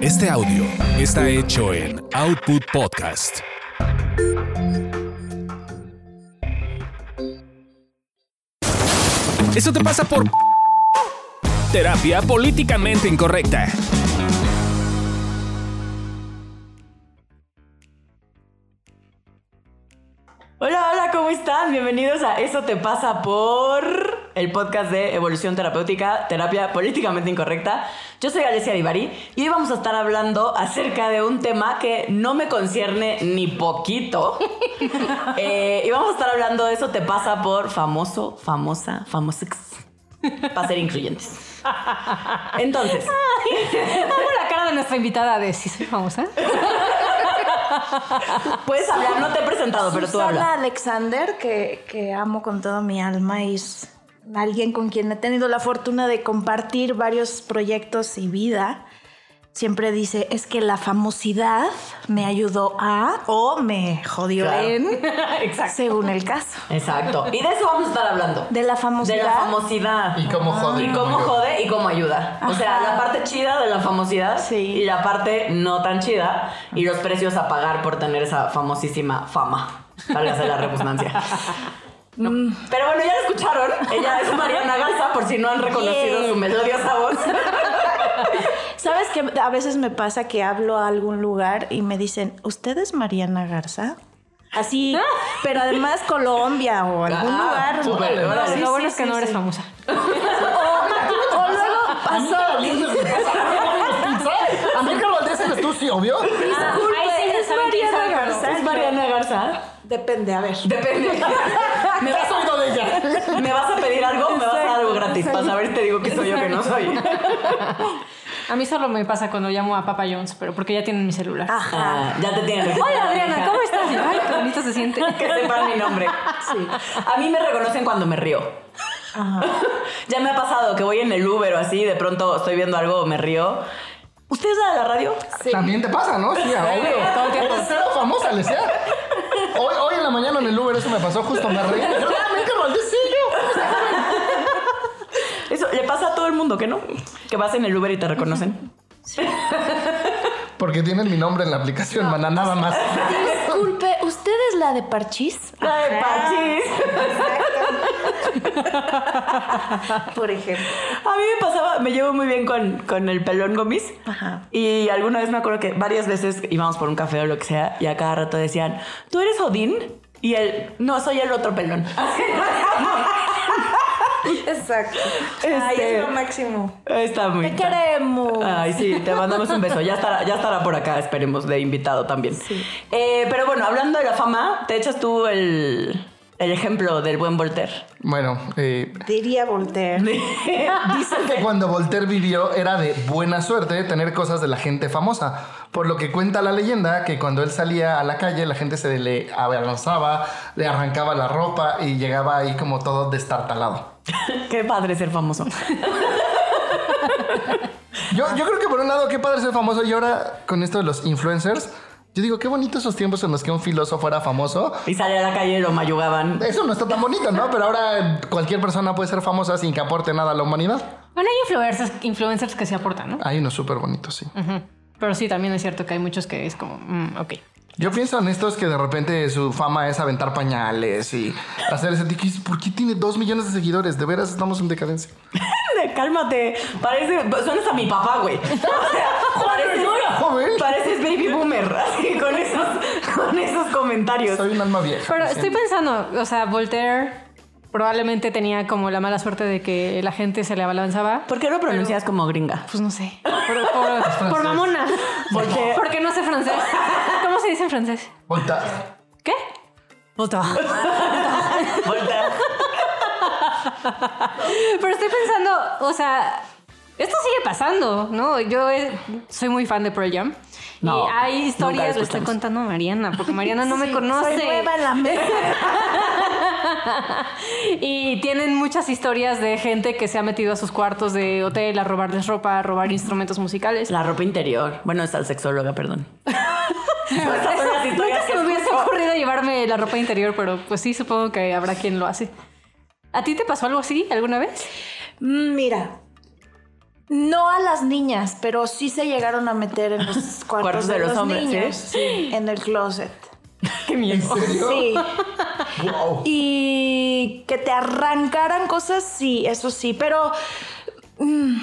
Este audio está hecho en Output Podcast. Eso te pasa por terapia políticamente incorrecta. Hola, hola, ¿cómo están? Bienvenidos a Eso te pasa por el podcast de evolución terapéutica, terapia políticamente incorrecta. Yo soy Alessia Divari y hoy vamos a estar hablando acerca de un tema que no me concierne ni poquito. Eh, y vamos a estar hablando de Eso te pasa por famoso, famosa, famosex. Para ser incluyentes. Entonces, Amo la cara de nuestra invitada de si soy famosa. puedes hablar, no te he presentado, pero tú habla. Alexander, que, que amo con toda mi alma y es alguien con quien he tenido la fortuna de compartir varios proyectos y vida. Siempre dice, es que la famosidad me ayudó a o me jodió Claro. en, Exacto. según el caso. Exacto. Y de eso vamos a estar hablando. De la De famosidad. la famosidad. Y cómo jode. Y cómo jode y cómo ayuda. O sea, la parte chida de la famosidad Sí. y la parte no tan chida y los precios a pagar por tener esa famosísima fama. Válgase la redundancia. No. Mm. Pero bueno, ya la escucharon. Ella es Mariana Garza, por si no han reconocido Bien. su melodiosa voz. ¿Sabes que a veces me pasa que hablo a algún lugar y me dicen, ¿usted es Mariana Garza? Así, pero además Colombia o algún Ah, lugar. súper, órale. Sí, Lo bueno sí, es que sí, no eres famosa. O, o luego A mí pasó. A mí Carlos Valdés eres tú, sí, obvio. Disculpe, sí es Mariana Garza. ¿Es Mariana Garza? Depende, a ver. Depende. ¿Me ¿Qué has vas, oído de ella? a, ¿Me vas a pedir algo? ¿Me vas a dar algo gratis? Para saber te digo que soy yo que no soy. A mí solo me pasa cuando llamo a Papa Jones, pero porque ya tienen mi celular. Ajá. Ah, ya te tienen. Hola Adriana, ¿cómo estás? Ay, qué bonito se siente. que sepan mi nombre. Sí. A mí me reconocen cuando me río. Ya me ha pasado que voy en el Uber o así, de pronto estoy viendo algo, me río. ¿Ustedes a la radio? También te pasa, ¿no? Sí, obvio. todo el tiempo. Eres cero famosa, le decía. Hoy, hoy en la mañana en el Uber eso me pasó justo, me reí. Yo, ah, yo. Eso le pasa a todo el mundo, ¿que no? Que vas en el Uber y te reconocen. Porque tienen mi nombre en la aplicación, mana, nada más. Disculpe, ¿usted es la de Parchís? La de Parchís. Por ejemplo. A mí me pasaba, me llevo muy bien con, con el pelón gomis. Ajá. Y alguna vez me acuerdo que varias veces íbamos por un café o lo que sea y a cada rato decían, ¿tú eres Odín? Y él, no, soy el otro pelón. Exacto. Este- Ay, es lo máximo. Está muy... Te queremos. Ay, sí, te mandamos un beso. Ya estará, ya estará por acá, esperemos, de invitado también. Eh, pero bueno, hablando de la fama, te echas tú el, el ejemplo del buen Voltaire. Bueno, eh, Diría Voltaire. Dicen que cuando Voltaire vivió era de buena suerte tener cosas de la gente famosa, por lo que cuenta la leyenda que cuando él salía a la calle la gente se le abalanzaba, le arrancaba la ropa y llegaba ahí como todo destartalado. Qué padre ser famoso. Yo, yo creo que por un lado qué padre ser famoso y ahora con esto de los influencers, yo digo qué bonito esos tiempos en los que un filósofo era famoso. Y sale a la calle y lo mayugaban. Eso no está tan bonito, ¿no? Pero ahora cualquier persona puede ser famosa sin que aporte nada a la humanidad. Bueno, hay influencers, influencers que se aportan, ¿no? Hay unos súper bonitos, sí. Pero sí, también es cierto que hay muchos que es como, mm, ok. Yo pienso en estos que de repente su fama es aventar pañales y hacer ese tipo. ¿Por qué tiene dos millones de seguidores? De veras estamos en decadencia. Cálmate. Parece. Suenas a mi papá, güey. O sea, pareces, pareces baby boomer. Con esos, comentarios. Soy un alma vieja. Pero estoy pensando, o sea, Voltaire probablemente tenía como la mala suerte de que la gente se le abalanzaba. ¿Por qué lo pronuncias como gringa? Pues no sé. Por, por- por mamona. Porque- Porque no sé francés. ¿Cómo se dice en francés? Volta. ¿Qué? Volta. Volta. Pero estoy pensando, o sea, esto sigue pasando, ¿no? Yo eh, soy muy fan de Pearl Jam. No, y hay historias, estoy escuchamos. contando a Mariana, porque Mariana no me conoce. Soy nueva en la mesa. y tienen muchas historias de gente que se ha metido a sus cuartos de hotel a robarles ropa, a robar instrumentos musicales. La ropa interior. Bueno, es al sexóloga, perdón. Esas Nunca se que me hubiese ocurrido llevarme la ropa interior, pero pues sí, supongo que habrá quien lo hace. ¿A ti te pasó algo así alguna vez? Mm, Mira, No a las niñas, pero sí se llegaron a meter en los cuartos, de, los, hombres, niños. ¿sí? en el closet. Qué miedo. ¿En serio? Sí. Wow. Y que te arrancaran cosas, sí, eso sí, pero... mm,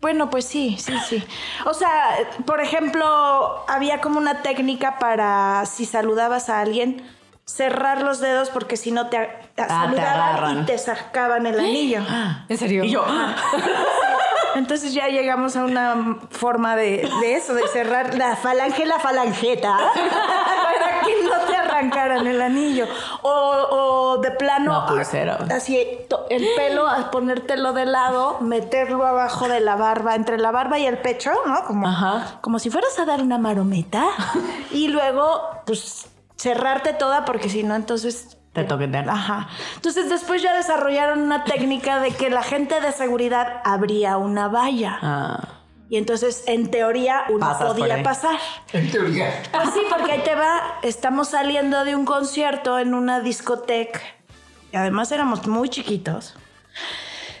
bueno, pues sí, sí, sí. O sea, por ejemplo, había como una técnica para si saludabas a alguien, cerrar los dedos porque si no te, a- te saludaban agarran. y te sacaban el anillo. ¿En serio? Y yo, Entonces ya llegamos a una forma de, de eso, de cerrar la falange, la falangeta, para que no te arrancaran el anillo. O, o de plano, así el pelo, ponértelo de lado, meterlo abajo de la barba, entre la barba y el pecho, ¿no? Como, Ajá. como si fueras a dar una marometa. y luego, pues, cerrarte toda, porque si no, entonces Te toquetean. Ajá. Entonces después ya desarrollaron una técnica de que la gente de seguridad abría una valla. Ah. Y entonces, en teoría, uno Pasas podía pasar. En teoría. Pues sí, porque ahí te va. Estamos saliendo de un concierto en una discoteca. Y además éramos muy chiquitos.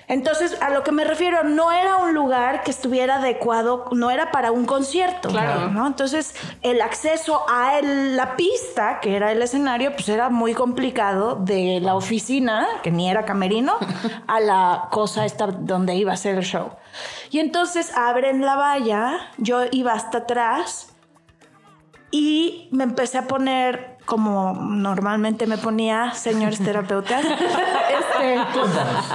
Entonces, a lo que me refiero, no era un lugar que estuviera adecuado, no era para un concierto. Claro. ¿no? Entonces, el acceso a el- la pista, que era el escenario, pues era muy complicado de la oficina, que ni era camerino, a la cosa esta donde iba a ser el show. Y entonces abren la valla, yo iba hasta atrás y me empecé a poner como normalmente me ponía señores terapeutas. Este,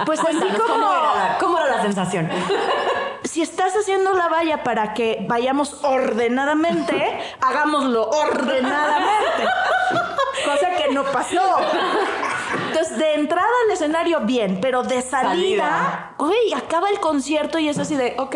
pues así como ¿cómo era, la, cómo era la sensación? si estás haciendo la valla para que vayamos ordenadamente, hagámoslo ordenadamente. Cosa que no pasó. Entonces, de entrada al escenario, bien, pero de salida, uy, acaba el concierto y es así de, ok,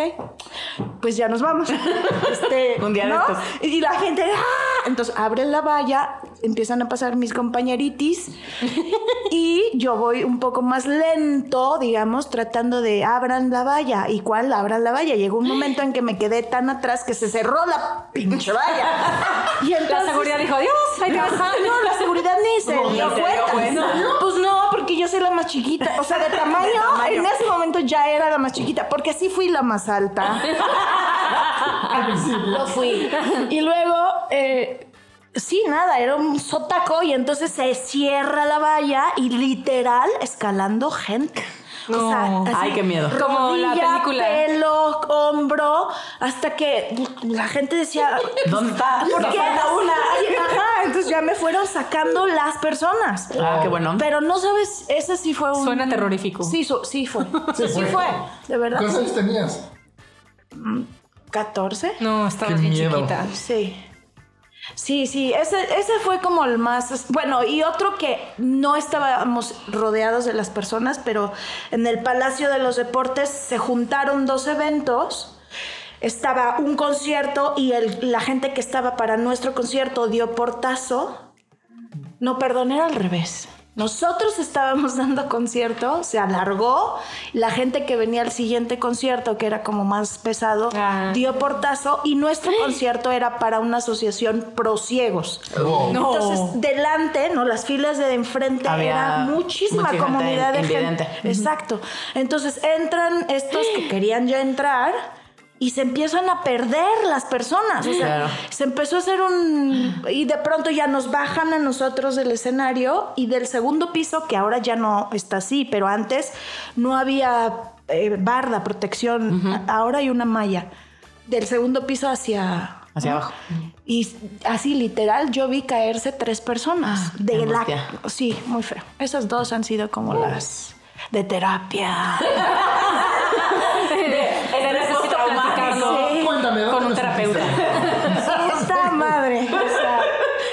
pues ya nos vamos. Este, Un día de estos. Y la gente, ¡ah! Entonces, abren la valla, empiezan a pasar mis compañeritis y yo voy un poco más lento, digamos, tratando de abran la valla. ¿Y cuál abran la valla? Llegó un momento en que me quedé tan atrás que se cerró la pinche valla. Y La entonces, seguridad dijo, adiós, ahí te vas". No, la seguridad ni se No, dio cuenta. cuenta. Pues no, porque yo soy la más chiquita. O sea, de tamaño, en ese momento ya era la más chiquita, porque sí fui la más alta. Lo fui. Y luego, eh, sí, nada, era un sotaco y entonces se cierra la valla y literal escalando gente. O sea, No. así, Ay, qué miedo. Como la película. pelo, hombro, hasta que la gente decía, ¿Dónde está? ¿por qué? una. Ajá, entonces ya me fueron sacando las personas. Ah, qué bueno. Pero no sabes, ese sí fue un... Suena terrorífico. Sí, su- sí fue. Sí Sí, fue. fue. De verdad. ¿Cuántos años tenías? 14. No, estaba bien miedo. chiquita. Sí. Sí, sí, ese, ese fue como el más... Bueno, y otro que no estábamos rodeados de las personas, pero en el Palacio de los Deportes se juntaron dos eventos. Estaba un concierto y el- la gente que estaba para nuestro concierto dio portazo. No, perdón, era al revés. Nosotros estábamos dando concierto, se alargó, la gente que venía al siguiente concierto, que era como más pesado, Ah. dio portazo y nuestro concierto era para una asociación pro ciegos. No. Entonces, delante, ¿no? Las filas de enfrente Había era muchísima comunidad de invidente. gente. Exacto. Entonces entran estos que querían ya entrar y se empiezan a perder las personas. O sea, Claro. se empezó a hacer un... Y de pronto ya nos bajan a nosotros del escenario y del segundo piso, que ahora ya no está así, pero antes no había eh, barda, protección. A- Ahora hay una malla. Del segundo piso hacia... Hacia abajo. Y así literal yo vi caerse tres personas. de qué la angustia. Sí, muy feo. Esas dos han sido como las de terapia. En el Necesito platicarlo Sí. Cuéntame, ¿dónde con un lo terapeuta. Esta madre. O sea,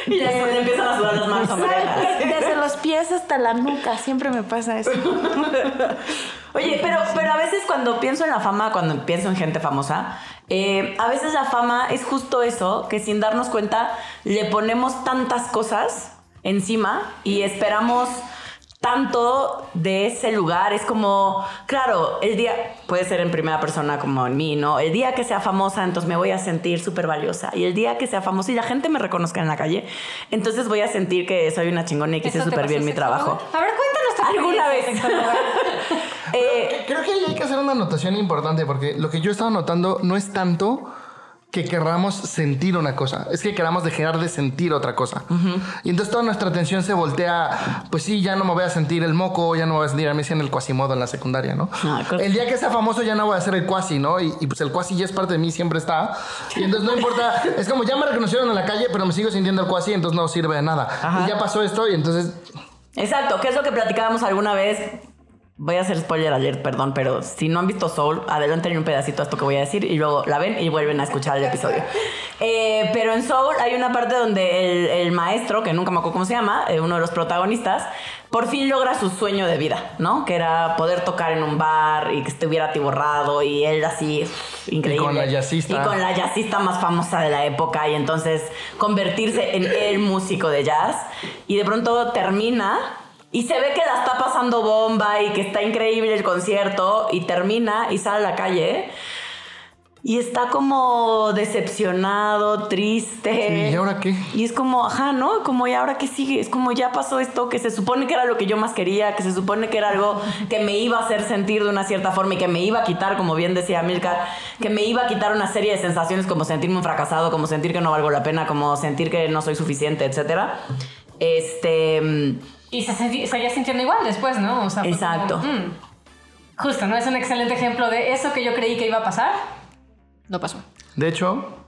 Y ya se le empiezan a sudar las manos a Mariana. ¿sabes qué? Desde los pies hasta la nuca. Siempre me pasa eso. Oye, pero, pero a veces cuando pienso en la fama, cuando pienso en gente famosa, eh, a veces la fama es justo eso, que sin darnos cuenta le ponemos tantas cosas encima y esperamos tanto de ese lugar. Es como, claro, el día, puede ser en primera persona como en mí, ¿no? El día que sea famosa, entonces me voy a sentir súper valiosa. Y el día que sea famosa y la gente me reconozca en la calle, entonces voy a sentir que soy una chingona y que hice ¿Eso te súper bien mi trabajo. A ver, cuéntanos ¿Alguna vez? Eh, Creo que hay que hacer una anotación importante porque lo que yo estaba notando no es tanto que querramos sentir una cosa, es que queramos dejar de sentir otra cosa. Y entonces toda nuestra atención se voltea, pues sí, ya no me voy a sentir el moco, ya no me voy a sentir a mí en el cuasimodo en la secundaria, ¿no? Ah, el día que sea famoso ya no voy a ser el cuasi, ¿no? Y, y, pues el cuasi ya es parte de mí, siempre está. Y entonces no importa, es como ya me reconocieron en la calle, pero me sigo sintiendo el cuasi, entonces no sirve de nada. Ajá. Y ya pasó esto y entonces Exacto, que es lo que platicábamos alguna vez. Voy a hacer spoiler alert, perdón, pero si no han visto Soul, adelanten un pedacito a esto que voy a decir y luego la ven y vuelven a escuchar el episodio. Eh, pero en Soul hay una parte donde el, el maestro, que nunca me acuerdo cómo se llama, eh, uno de los protagonistas, por fin logra su sueño de vida, ¿no? Que era poder tocar en un bar y que estuviera atiborrado y él así, increíble. Y con la jazzista. Y con la jazzista más famosa de la época y entonces convertirse en el músico de jazz y de pronto termina y se ve que la está pasando bomba y que está increíble el concierto y termina y sale a la calle y está como decepcionado, triste. Sí, ¿y ahora qué? Y es como, ajá, ¿no? Como, ¿y ahora qué sigue? Es como, ya pasó esto, que se supone que era lo que yo más quería, que se supone que era algo que me iba a hacer sentir de una cierta forma y que me iba a quitar, como bien decía Milka, que me iba a quitar una serie de sensaciones como sentirme un fracasado, como sentir que no valgo la pena, como sentir que no soy suficiente, etcétera. Este. Y se seguía sintiendo igual después, ¿no? O sea, Exacto. como, mm. Justo, ¿no? Es un excelente ejemplo de eso que yo creí que iba a pasar. No pasó. De hecho,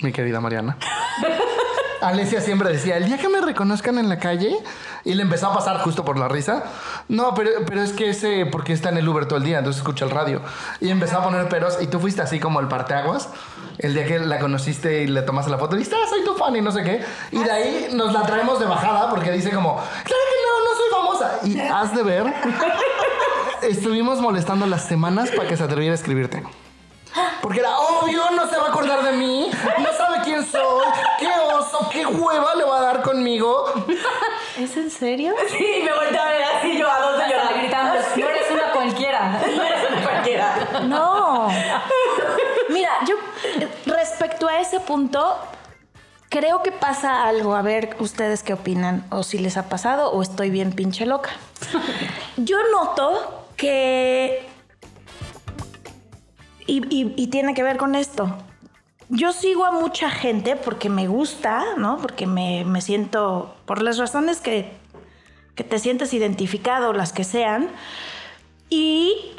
mi querida Mariana. Alesia siempre decía, el día que me reconozcan en la calle, y le empezó a pasar justo por la risa. No, pero, pero es que ese, porque está en el Uber todo el día, entonces escucha el radio. Y empezó a poner peros, y tú fuiste así como el parteaguas, el día que la conociste y le tomaste la foto, y dijiste, ah, soy tu fan y no sé qué. Y de ahí nos la traemos de bajada, porque dice como, claro que no, no soy famosa. Y has de ver, estuvimos molestando las semanas para que se atreviera a escribirte. Porque era obvio, no se va a acordar de mí, no sabe quién soy, qué oso, qué hueva le va a dar conmigo. ¿Es en serio? Sí, me volteé a ver así yo a dos de llorar. gritando, no eres una cualquiera. No eres una cualquiera. No. Mira, yo eh, respecto a ese punto, creo que pasa algo. A ver ustedes qué opinan, o si les ha pasado, o estoy bien pinche loca. Yo noto que... Y, y- y tiene que ver con esto. Yo sigo a mucha gente porque me gusta, ¿no? Porque me, me siento, por las razones que, que te sientes identificado, las que sean. Y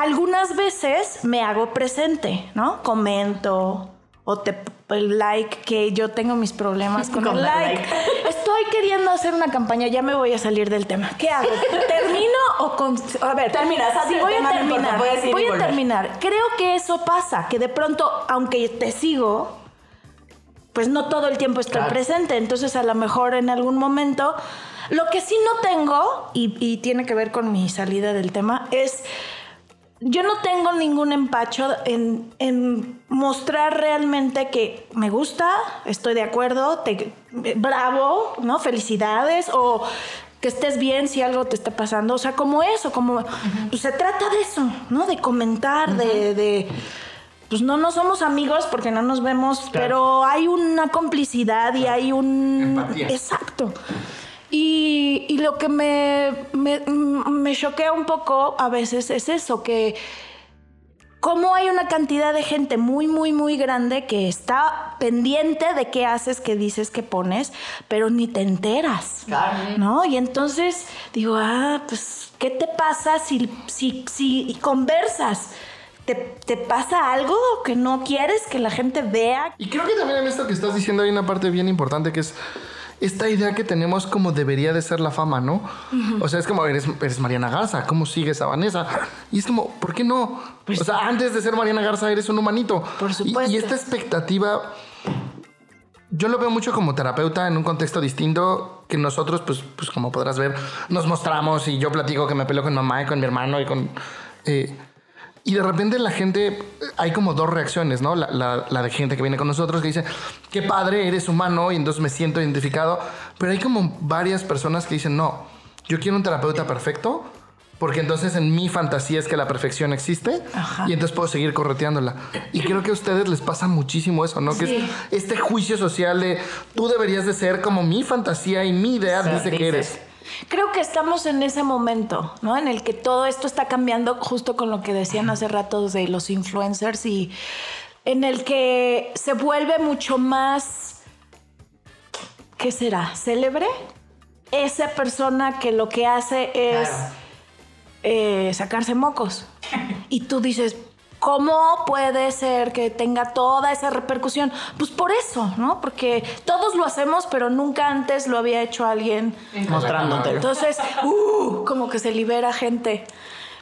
algunas veces me hago presente, ¿no? Comento o te el like que yo tengo mis problemas con, Con el like. like. Estoy queriendo hacer una campaña, ya me voy a salir del tema. ¿Qué hago? ¿Termino o con a ver, Terminas, sí, voy a importa, terminar. y voy a terminar. Creo que eso pasa, que de pronto aunque te sigo pues no todo el tiempo estoy Claro. presente. Entonces, a lo mejor en algún momento. Lo que sí no tengo, y, y tiene que ver con mi salida del tema, es. Yo no tengo ningún empacho en, en mostrar realmente que me gusta, estoy de acuerdo, te, bravo, ¿no? Felicidades o que estés bien si algo te está pasando. O sea, como eso, como pues, se trata de eso, ¿no? De comentar, de, de- Pues no, no somos amigos porque no nos vemos, pero hay una complicidad y hay un... Empatía. Exacto. Y, y lo que me, me, me choquea un poco a veces es eso, que cómo hay una cantidad de gente muy, muy, muy grande que está pendiente de qué haces, qué dices, qué pones, pero ni te enteras. Claro. ¿No? Y entonces digo, ah, pues, ¿qué te pasa si, si, si conversas? ¿Te, ¿Te pasa algo que no quieres que la gente vea? Y creo que también en esto que estás diciendo hay una parte bien importante que es esta idea que tenemos como debería de ser la fama, ¿no? O sea, es como, eres, eres Mariana Garza, ¿cómo sigues a Vanessa? Y es como, ¿por qué no? o sea, antes de ser Mariana Garza eres un humanito. Por Y- supuesto. Y, esta expectativa, yo lo veo mucho como terapeuta en un contexto distinto que nosotros, pues, pues como podrás ver, nos mostramos y yo platico que me peleo con mamá y con mi hermano y con... eh, y de repente la gente, hay como dos reacciones, ¿no? La, la- la de gente que viene con nosotros que dice, qué padre, eres humano y entonces me siento identificado. Pero hay como varias personas que dicen, no, yo quiero un terapeuta perfecto porque entonces en mi fantasía es que la perfección existe y entonces puedo seguir correteándola. Y creo que a ustedes les pasa muchísimo eso, ¿no? Que es este juicio social de tú deberías de ser como mi fantasía y mi idea Sí, dice que dices. eres. Creo que estamos en ese momento, ¿no? En el que todo esto está cambiando justo con lo que decían hace rato de los influencers y en el que se vuelve mucho más, ¿qué será? ¿Célebre? Esa persona que lo que hace es eh, sacarse mocos. Y tú dices, ¿Cómo puede ser que tenga toda esa repercusión? Pues por eso, ¿no? Porque todos lo hacemos, pero nunca antes lo había hecho alguien Mostrándotelo. Entonces, uh, como que se libera gente.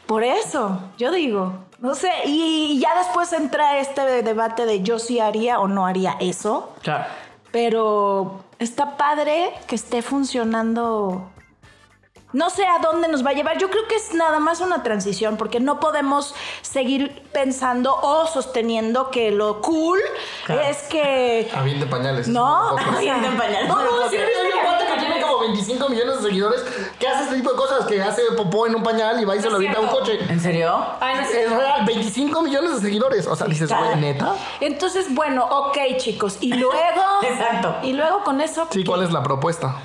Por eso, yo digo, no sé, y ya después entra este debate de yo sí haría o no haría eso, Claro. pero está padre que esté funcionando. No sé a dónde nos va a llevar. Yo creo que es nada más una transición, porque no podemos seguir pensando o sosteniendo que lo cool Claro. es que. Aviente pañales. No, Poco. o sea, Aviente pañales. No, No sí, un cuate que tiene como 25 millones de seguidores que hace este tipo de cosas, que hace popó en un pañal y va y se lo avienta a un coche. ¿En serio? Ay, no Es real, 25 millones de seguidores. O sea, dices, güey, ¿neta? Entonces, bueno, ok, chicos. Y luego. Exacto. Y luego con eso. Sí, ¿cuál es la propuesta?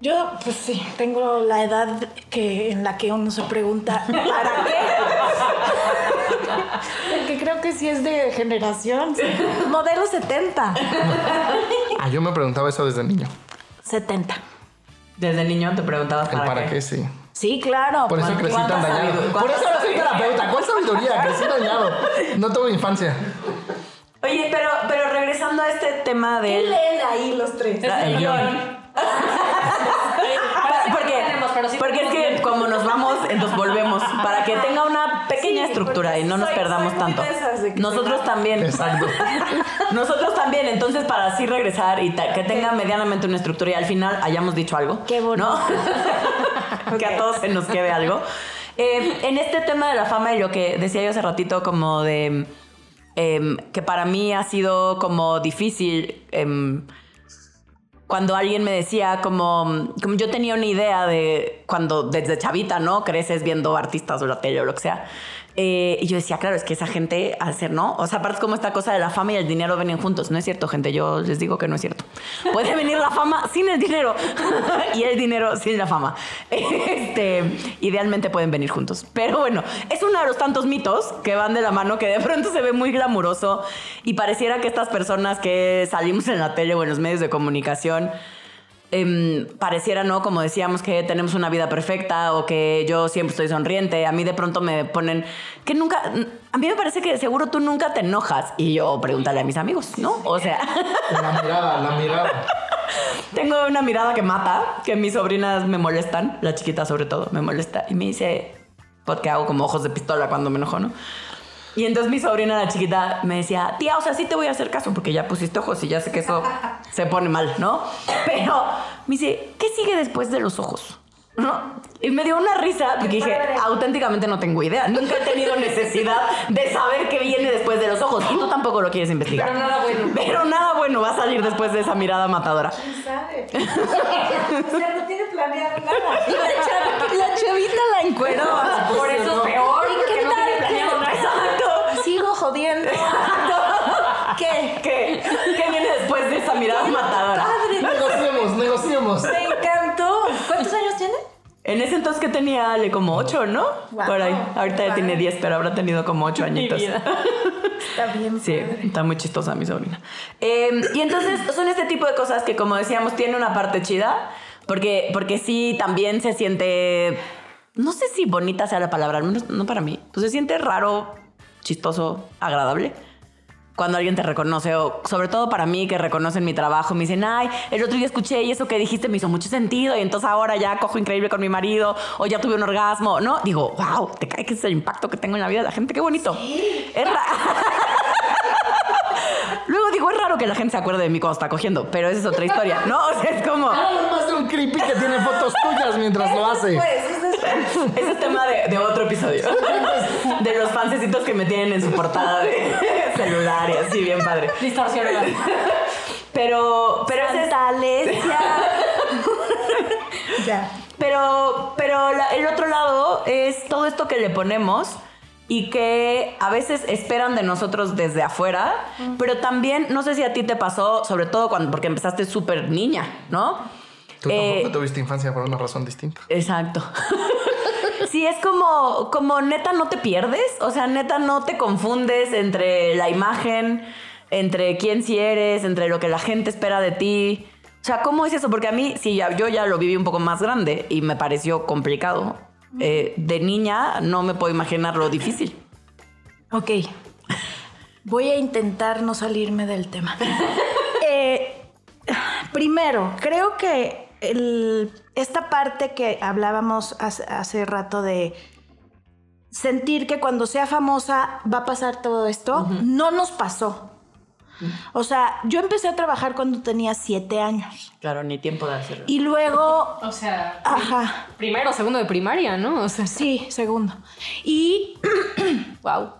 Yo, pues sí, tengo la edad que, en la que uno se pregunta, ¿para qué? Porque creo que sí es de generación. Modelo 70. Ah, yo me preguntaba eso desde niño. 70. Desde niño te preguntabas ¿El para, para qué? Sí. Sí, claro. Por eso ¿Cuánta crecí tan dañado. Por eso ahora soy ¿Cuánta terapeuta. ¿Cuál sabiduría? Crecí dañado. No tuve infancia. Oye, pero, pero regresando a este tema ¿Qué del... leen ahí los tres? Ah, el guion. Porque porque es que como nos vamos, entonces volvemos. Para que tenga una pequeña Sí, estructura y no nos soy- perdamos soy tanto. Nosotros también. Exacto. Nosotros también, entonces para así regresar y que tenga medianamente una estructura y al final hayamos dicho algo. Qué bonito. ¿no? que a todos se nos quede algo. Eh, en este tema de la fama y lo que decía yo hace ratito como de em, que para mí ha sido como difícil em, cuando alguien me decía como, como yo tenía una idea de cuando desde chavita, ¿no? Creces viendo artistas o la tele o lo que sea. Eh, y yo decía, claro, es que esa gente, ser, ¿no? O sea, aparte es como esta cosa de la fama y el dinero vienen juntos. No es cierto, gente, yo les digo que no es cierto. Puede venir la fama sin el dinero y el dinero sin la fama. Este, idealmente pueden venir juntos. Pero bueno, es uno de los tantos mitos que van de la mano que de pronto se ve muy glamuroso y pareciera que estas personas que salimos en la tele o en los medios de comunicación em, pareciera, ¿no? Como decíamos, que tenemos una vida perfecta o que yo siempre estoy sonriente. A mí de pronto me ponen que nunca... A mí me parece que seguro tú nunca te enojas. Y yo pregúntale a mis amigos, ¿no? O sea... La mirada, la mirada. Tengo una mirada que mata, que mis sobrinas me molestan, la chiquita sobre todo, me molesta y me dice, porque hago como ojos de pistola cuando me enojo, ¿no? Y entonces mi sobrina, la chiquita, me decía, tía, o sea, sí te voy a hacer caso porque ya pusiste ojos y ya sé que eso se pone mal, ¿no? Pero me dice, ¿qué sigue después de los ojos? ¿No? Y me dio una risa porque dije, auténticamente no tengo idea. Nunca he tenido necesidad de saber qué viene después de los ojos. Y tú tampoco lo quieres investigar. Pero nada bueno. Pero nada bueno va a salir después de esa mirada matadora. sabe? o sea, no tiene planeado nada. La, chav- la chavita la encueró. Por eso es peor. ¿Y porque qué no tal? tiene planeado nada. Exacto. ¿Qué? ¿Qué? ¿Qué viene después de esa mirada matadora? Negociemos, negociemos. Me encantó. ¿Cuántos años tiene? En ese entonces que tenía Ale como ocho, ¿no? Wow. Por ahí. Ahorita ya tiene 10, pero habrá tenido como ocho añitos. Está bien. Sí, está muy chistosa mi sobrina. Eh, y entonces son este tipo de cosas que, como decíamos, tiene una parte chida, porque, porque sí también se siente, no sé si bonita sea la palabra, al menos no para mí, pues se siente raro, chistoso, agradable. Cuando alguien te reconoce, o sobre todo para mí que reconocen mi trabajo, me dicen, ay, el otro día escuché y eso que dijiste me hizo mucho sentido, y entonces ahora ya cojo increíble con mi marido, o ya tuve un orgasmo, ¿no? Digo, wow, te cae que es el impacto que tengo en la vida de la gente, qué bonito. Es ra- Luego digo, es raro que la gente se acuerde de mí cuando está cogiendo, pero esa es otra historia, ¿no? O sea, es como... Nada más un creepy que tiene fotos tuyas mientras lo hace. Ese es tema de, de otro episodio. De los fancecitos que me tienen en su portada de celular y así, bien padre. Distorsionada. Pero, pero ese es... Ya. Pero, pero la- el otro lado es todo esto que le ponemos y que a veces esperan de nosotros desde afuera, pero también, no sé si a ti te pasó, sobre todo cuando, porque empezaste súper niña, ¿no? Tú Eh, tampoco tuviste infancia por una razón distinta. Exacto. Sí, es como, como neta no te pierdes, o sea, neta no te confundes entre la imagen, entre quién si eres, entre lo que la gente espera de ti. O sea, ¿cómo es eso? Porque a mí, sí, ya- yo ya lo viví un poco más grande y me pareció complicado. Eh, de niña no me puedo imaginar lo difícil. Ok. Voy a intentar no salirme del tema. Eh, primero, creo que el- esta parte que hablábamos hace, hace rato de sentir que cuando sea famosa va a pasar todo esto, no nos pasó. O sea, yo empecé a trabajar cuando tenía siete años. Claro, ni tiempo de hacerlo. Y luego, O sea, ajá, primero, segundo de primaria, ¿no? O sea, sí, segundo. Y wow.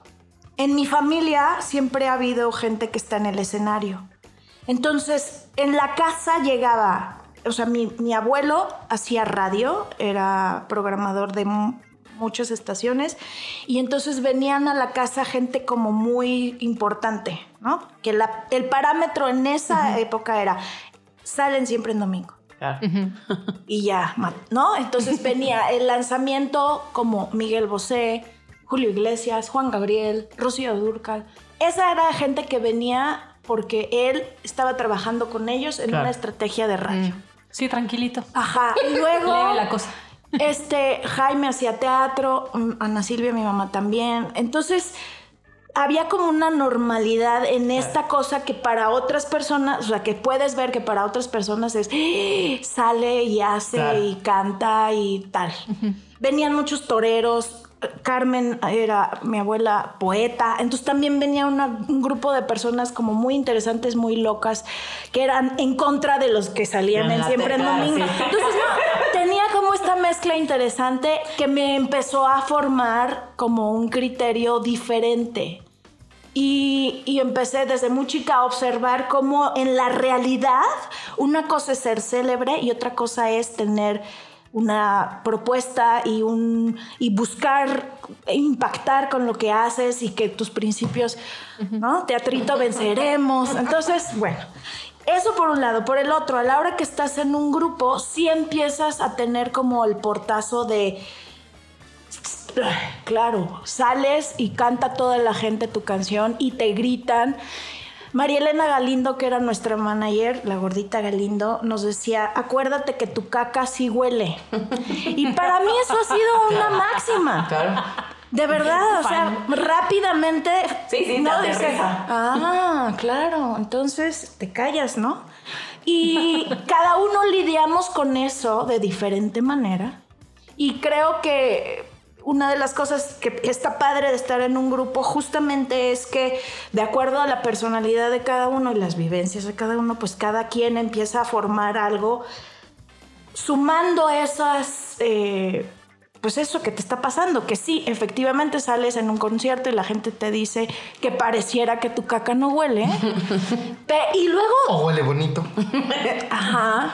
En mi familia siempre ha habido gente que está en el escenario. Entonces, en la casa llegaba, o sea, mi, mi abuelo hacía radio, era programador de mu- muchas estaciones, y entonces venían a la casa gente como muy importante, ¿no? Que la- el parámetro en esa época era, salen siempre en domingo Claro. y ya, ¿no? Entonces venía el lanzamiento como Miguel Bosé, Julio Iglesias, Juan Gabriel, Rocío Durcal. Esa era gente que venía porque él estaba trabajando con ellos en Claro. una estrategia de radio. Sí, tranquilito. Ajá, y luego Leve la cosa. este Jaime hacía teatro, mm, Ana Silvia, mi mamá también. Entonces, había como una normalidad en esta cosa que para otras personas, o sea, que puedes ver que para otras personas es ¡eh! sale y hace Claro. y canta y tal. Venían muchos toreros. Carmen era mi abuela poeta, entonces también venía una- un grupo de personas como muy interesantes, muy locas, que eran en contra de los que salían En la siempre en domingo. sí. Entonces, no, tenía como esta mezcla interesante que me empezó a formar como un criterio diferente. Y, y empecé desde muy chica a observar cómo en la realidad una cosa es ser célebre y otra cosa es tener una propuesta y, un, y buscar impactar con lo que haces y que tus principios, ¿no? Teatrito venceremos. Entonces, bueno, eso por un lado. Por el otro, a la hora que estás en un grupo, sí empiezas a tener como el portazo de... Claro, sales y canta toda la gente tu canción y te gritan. María Elena Galindo, que era nuestra manager, la gordita Galindo, nos decía, acuérdate que tu caca sí huele. Y para mí eso ha sido una máxima. Claro. De verdad, o sea, rápidamente. Sí, sí, te no dices, Ah, claro. Entonces te callas, ¿no? Y cada uno lidiamos con eso de diferente manera. Y creo que una de las cosas que está padre de estar en un grupo justamente es que de acuerdo a la personalidad de cada uno y las vivencias de cada uno, pues cada quien empieza a formar algo sumando esas, eh, pues eso que te está pasando, que sí, efectivamente sales en un concierto y la gente te dice que pareciera que tu caca no huele, y luego, O huele bonito. ajá,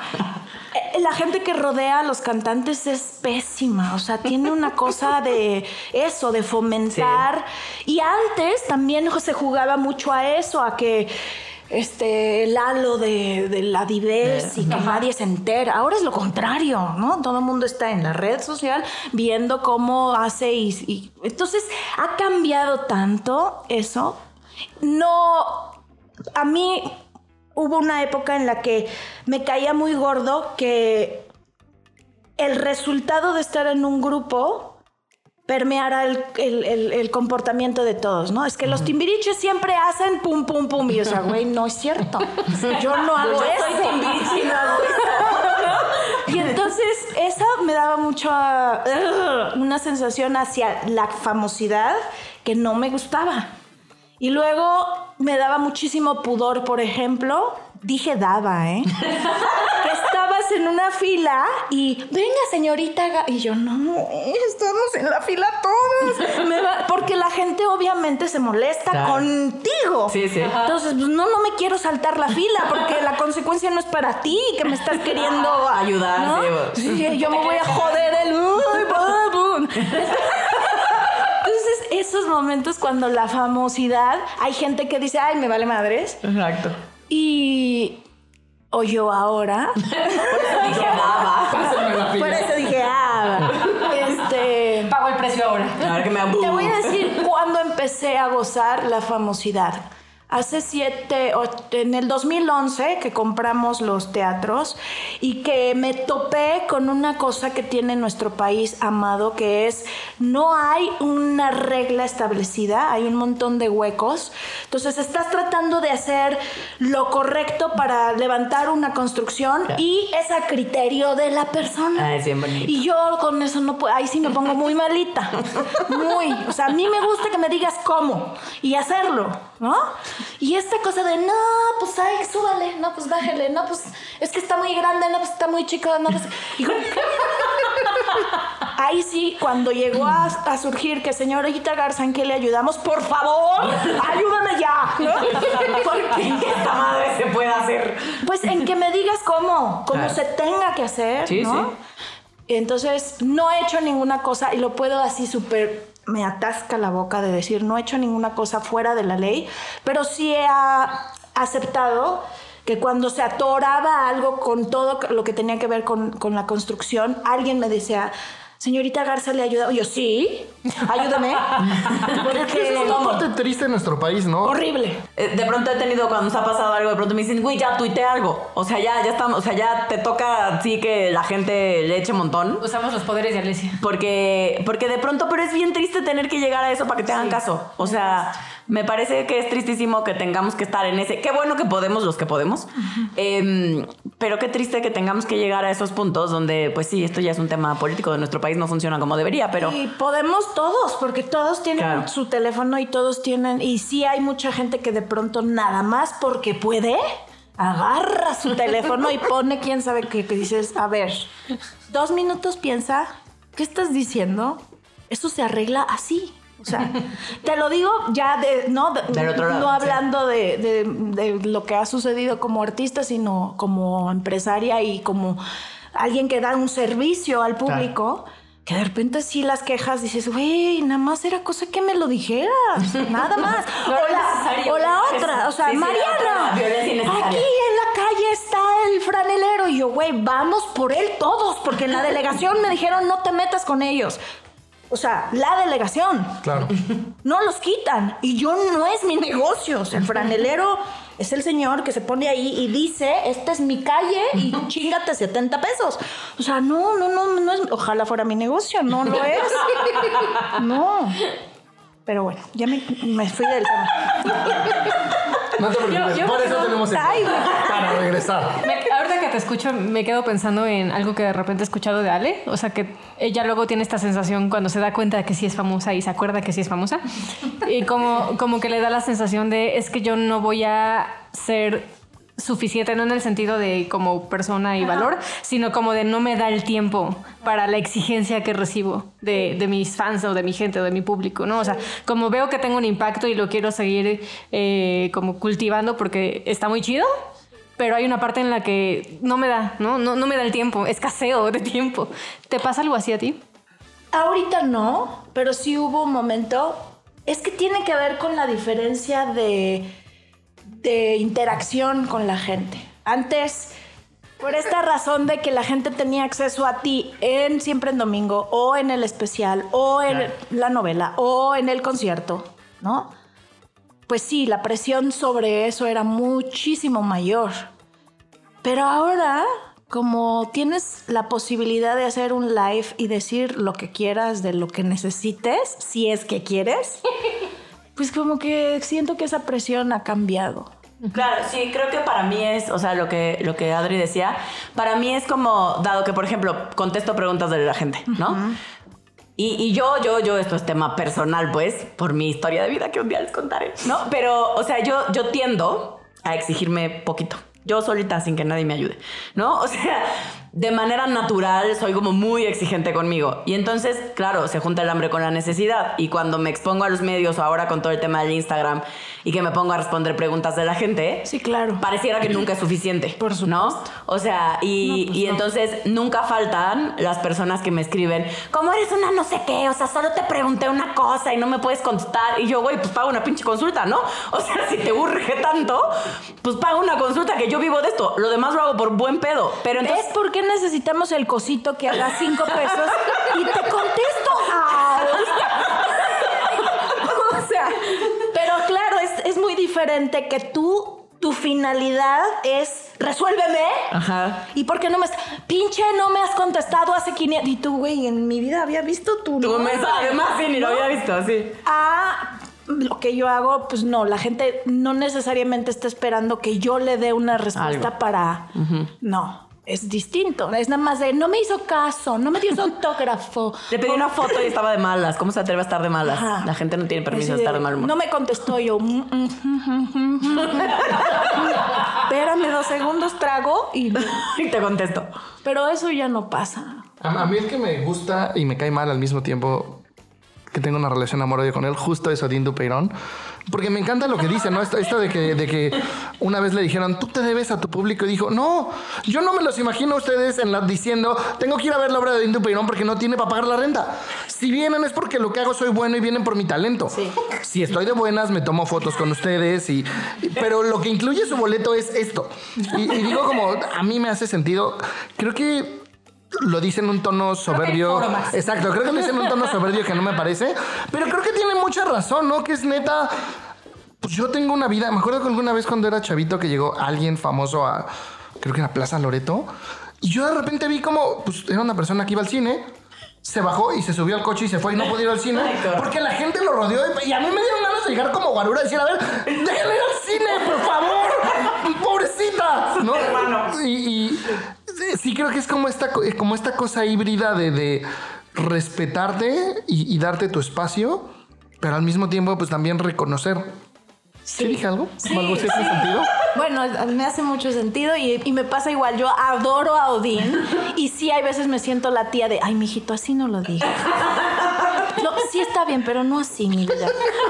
la gente que rodea a los cantantes es pésima, o sea, tiene una cosa de eso, de fomentar, y antes también se jugaba mucho a eso, a que este, el halo de, de la dives y que nadie se entera. Ahora es lo contrario, ¿no? Todo el mundo está en la red social viendo cómo hace y, y- entonces ha cambiado tanto eso. No, a mí hubo una época en la que me caía muy gordo que el resultado de estar en un grupo permeara el, el- el- el comportamiento de todos, ¿no? Es que los timbiriches siempre hacen pum, pum, pum. Y yo, o sea, güey, no es cierto. Yo no hago Yo eso. soy timbiriche y no hago Y entonces eso me daba mucho uh, una sensación hacia la famosidad que no me gustaba. Y luego me daba muchísimo pudor, por ejemplo, dije daba, ¿eh? que estabas en una fila y venga señorita Ga-", y yo no, estamos en la fila todos. Me va- Porque la gente obviamente se molesta Claro. contigo. Sí, sí. Entonces, pues no, no me quiero saltar la fila porque la consecuencia no es para ti, que me estás queriendo Ayudar, ¿no? sí, Sí, yo me voy a joder el. uy, bum, bum. Entonces, esos momentos cuando la famosidad, hay gente que dice, ay, me vale madres. Exacto. Y o yo ahora. Dije nada. Pásenme la Por fila. eso dije, ah, este... Pago el precio ahora. A ver que me Te voy a decir cuándo empecé a gozar la famosidad. Hace siete, en el 2011 que compramos los teatros y que me topé con una cosa que tiene nuestro país amado, que es no hay una regla establecida, hay un montón de huecos. Entonces estás tratando de hacer lo correcto para levantar una construcción y es a criterio de la persona. Ah, es bien bonito. Y yo con eso no puedo, ahí sí me pongo muy malita. Muy. O sea, a mí me gusta que me digas cómo y hacerlo, ¿no? Y esta cosa de, no, pues ay, súbale, no, pues bájale, no, pues es que está muy grande, no, pues está muy chico, no, pues. Ahí sí, cuando llegó a, a surgir que señorita Garza, ¿en qué le ayudamos? Por favor, ayúdame ya, ¿no? Porque esta madre se puede hacer. pues en que me digas cómo, cómo Claro. se tenga que hacer, Sí, ¿no? sí. Entonces, no he hecho ninguna cosa y lo puedo así súper, me atasca la boca de decir, no he hecho ninguna cosa fuera de la ley, pero sí he aceptado que cuando se atoraba algo con todo lo que tenía que ver con, con la construcción, alguien me decía, señorita Garza, ¿le ayuda? Yo, sí, ayúdame. Porque es una parte triste en nuestro país, ¿no? horrible. Eh, De pronto he tenido, cuando nos ha pasado algo, de pronto me dicen, güey, ya tuité algo. O sea, ya, ya estamos, o sea, ya te toca así que la gente le eche un montón. Usamos los poderes de Alesia. Porque, porque de pronto, pero es bien triste tener que llegar a eso para que te hagan caso. O sea, me parece que es tristísimo que tengamos que estar en ese. Qué bueno que podemos los que podemos. Em, pero qué triste que tengamos que llegar a esos puntos donde, pues sí, esto ya es un tema político de nuestro país, no funciona como debería, pero. Y podemos todos, porque todos tienen Claro. su teléfono y todos tienen. Y sí hay mucha gente que de pronto nada más porque puede, agarra su teléfono y pone quién sabe qué, que dices, a ver, dos minutos piensa, ¿qué estás diciendo? Eso se arregla así. O sea, te lo digo ya de, no, de- Del otro lado, no sí. hablando de, de- de lo que ha sucedido como artista, sino como empresaria y como alguien que da un servicio al público. Que de repente sí las quejas dices, güey, nada más era cosa que me lo dijeras, nada más. No o, la, o la otra, o sea, Sí, Mariana, aquí en la calle está el franelero. Y yo, güey, vamos por él todos, porque en la delegación me dijeron no te metas con ellos. O sea, la delegación. Claro. No los quitan. Y yo no es mi negocio. O sea, el franelero es el señor que se pone ahí y dice, esta es mi calle y chingate 70 pesos. O sea, no, no, no, no es. Ojalá fuera mi negocio, no lo es. No. Pero bueno, ya me, me fui del tema. No te preocupes, Yo- yo por eso tenemos el para regresar. Me- te escucho, me quedo pensando en algo que de repente he escuchado de Ale. O sea, que ella luego tiene esta sensación cuando se da cuenta de que sí es famosa y se acuerda que sí es famosa. Y como, como que le da la sensación de es que yo no voy a ser suficiente, no en el sentido de como persona y valor, sino como de no me da el tiempo para la exigencia que recibo de, de mis fans o de mi gente o de mi público, ¿no? O sea, como veo que tengo un impacto y lo quiero seguir eh, como cultivando porque está muy chido, pero hay una parte en la que no me da, ¿no? No, no me da el tiempo, escaseo de tiempo. ¿Te pasa algo así a ti? Ahorita no, pero sí hubo un momento. Es que tiene que ver con la diferencia de, de interacción con la gente. Antes, por esta razón de que la gente tenía acceso a ti en Siempre en Domingo, o en el especial, o en la novela, o en el concierto, ¿no? Pues sí, la presión sobre eso era muchísimo mayor. Pero ahora, como tienes la posibilidad de hacer un live y decir lo que quieras de lo que necesites, si es que quieres, pues como que siento que esa presión ha cambiado. Claro, sí, creo que para mí es, o sea, lo que, lo que Adri decía, para mí es como, dado que, por ejemplo, contesto preguntas de la gente, ¿no? Y, yo, yo, yo, esto es tema personal, pues, por mi historia de vida que un día les contaré, ¿no? Pero, o sea, yo, yo tiendo a exigirme poquito. Yo solita, sin que nadie me ayude, ¿no? O sea, de manera natural soy como muy exigente conmigo. Y entonces, claro, se junta el hambre con la necesidad. Y cuando me expongo a los medios o ahora con todo el tema del Instagram y que me pongo a responder preguntas de la gente, Sí, claro. pareciera que nunca es suficiente. Por ¿No? O sea, y, y entonces nunca faltan las personas que me escriben, como eres una no sé qué, o sea, solo te pregunté una cosa y no me puedes contestar. Y yo, güey, pues pago una pinche consulta, ¿no? O sea, si te urge tanto, pues pago una consulta que yo vivo de esto. Lo demás lo hago por buen pedo. Pero entonces... ¿Ves por qué necesitamos el cosito que haga cinco pesos y te contesto o sea, pero claro, es, es muy diferente que tú, tu finalidad es resuélveme. Ajá. ¿Y por qué no me... has- Pinche, no me has contestado hace 500... Y tú, güey, en mi vida había visto tu... Tu mensaje, además, sí, ni lo había visto, sí. a lo que yo hago, pues no, la gente no necesariamente está esperando que yo le dé una respuesta Algo. para... No, es distinto. Es nada más de, no me hizo caso, no me dio su autógrafo. Le pedí una foto y estaba de malas. ¿Cómo se atreve a estar de malas? Ajá. La gente no tiene permiso de estar de mal humor. No me contestó yo. mm, mm, mm. Espérame dos segundos, trago y... Y te contesto. Pero eso ya no pasa. A, a mí el que me gusta y me cae mal al mismo tiempo que tengo una relación amor-odio con él, justo es Odín Dupeirón. Porque me encanta lo que dice, ¿no? Esto, esto de, que, de que una vez le dijeron, tú te debes a tu público. Y dijo, no, yo no me los imagino a ustedes en la, diciendo, tengo que ir a ver la obra de Odín Dupeirón porque no tiene para pagar la renta. Si vienen es porque lo que hago soy bueno y vienen por mi talento. Si estoy de buenas, me tomo fotos con ustedes. Y, y- pero lo que incluye su boleto es esto. Y, y digo como, a mí me hace sentido. Creo que lo dice en un tono soberbio. Exacto, creo que lo dice en un tono soberbio que no me parece. Pero creo que tiene mucha razón, ¿no? Que es neta. Pues yo tengo una vida. Me acuerdo que alguna vez cuando era chavito que llegó alguien famoso a. Creo que era Plaza Loreto. Y yo de repente vi como. Pues era una persona que iba al cine. Se bajó y se subió al coche y se fue y no pudo ir al cine. Porque la gente lo rodeó y, y a mí me dieron ganas de llegar como guarura y decir, a ver, déjenme ir al cine, por favor. Pobrecita. ¿No? Y, y sí, sí creo que es como esta, co- como esta cosa híbrida de, de respetarte y, y darte tu espacio, pero al mismo tiempo pues también reconocer. ¿Sí dije algo? ¿Algo así hace sentido? Bueno, me hace mucho sentido y, y me pasa igual. Yo adoro a Odín y sí hay veces me siento la tía de, ay, mijito, así no lo digas. No, sí está bien, pero no así, mi vida.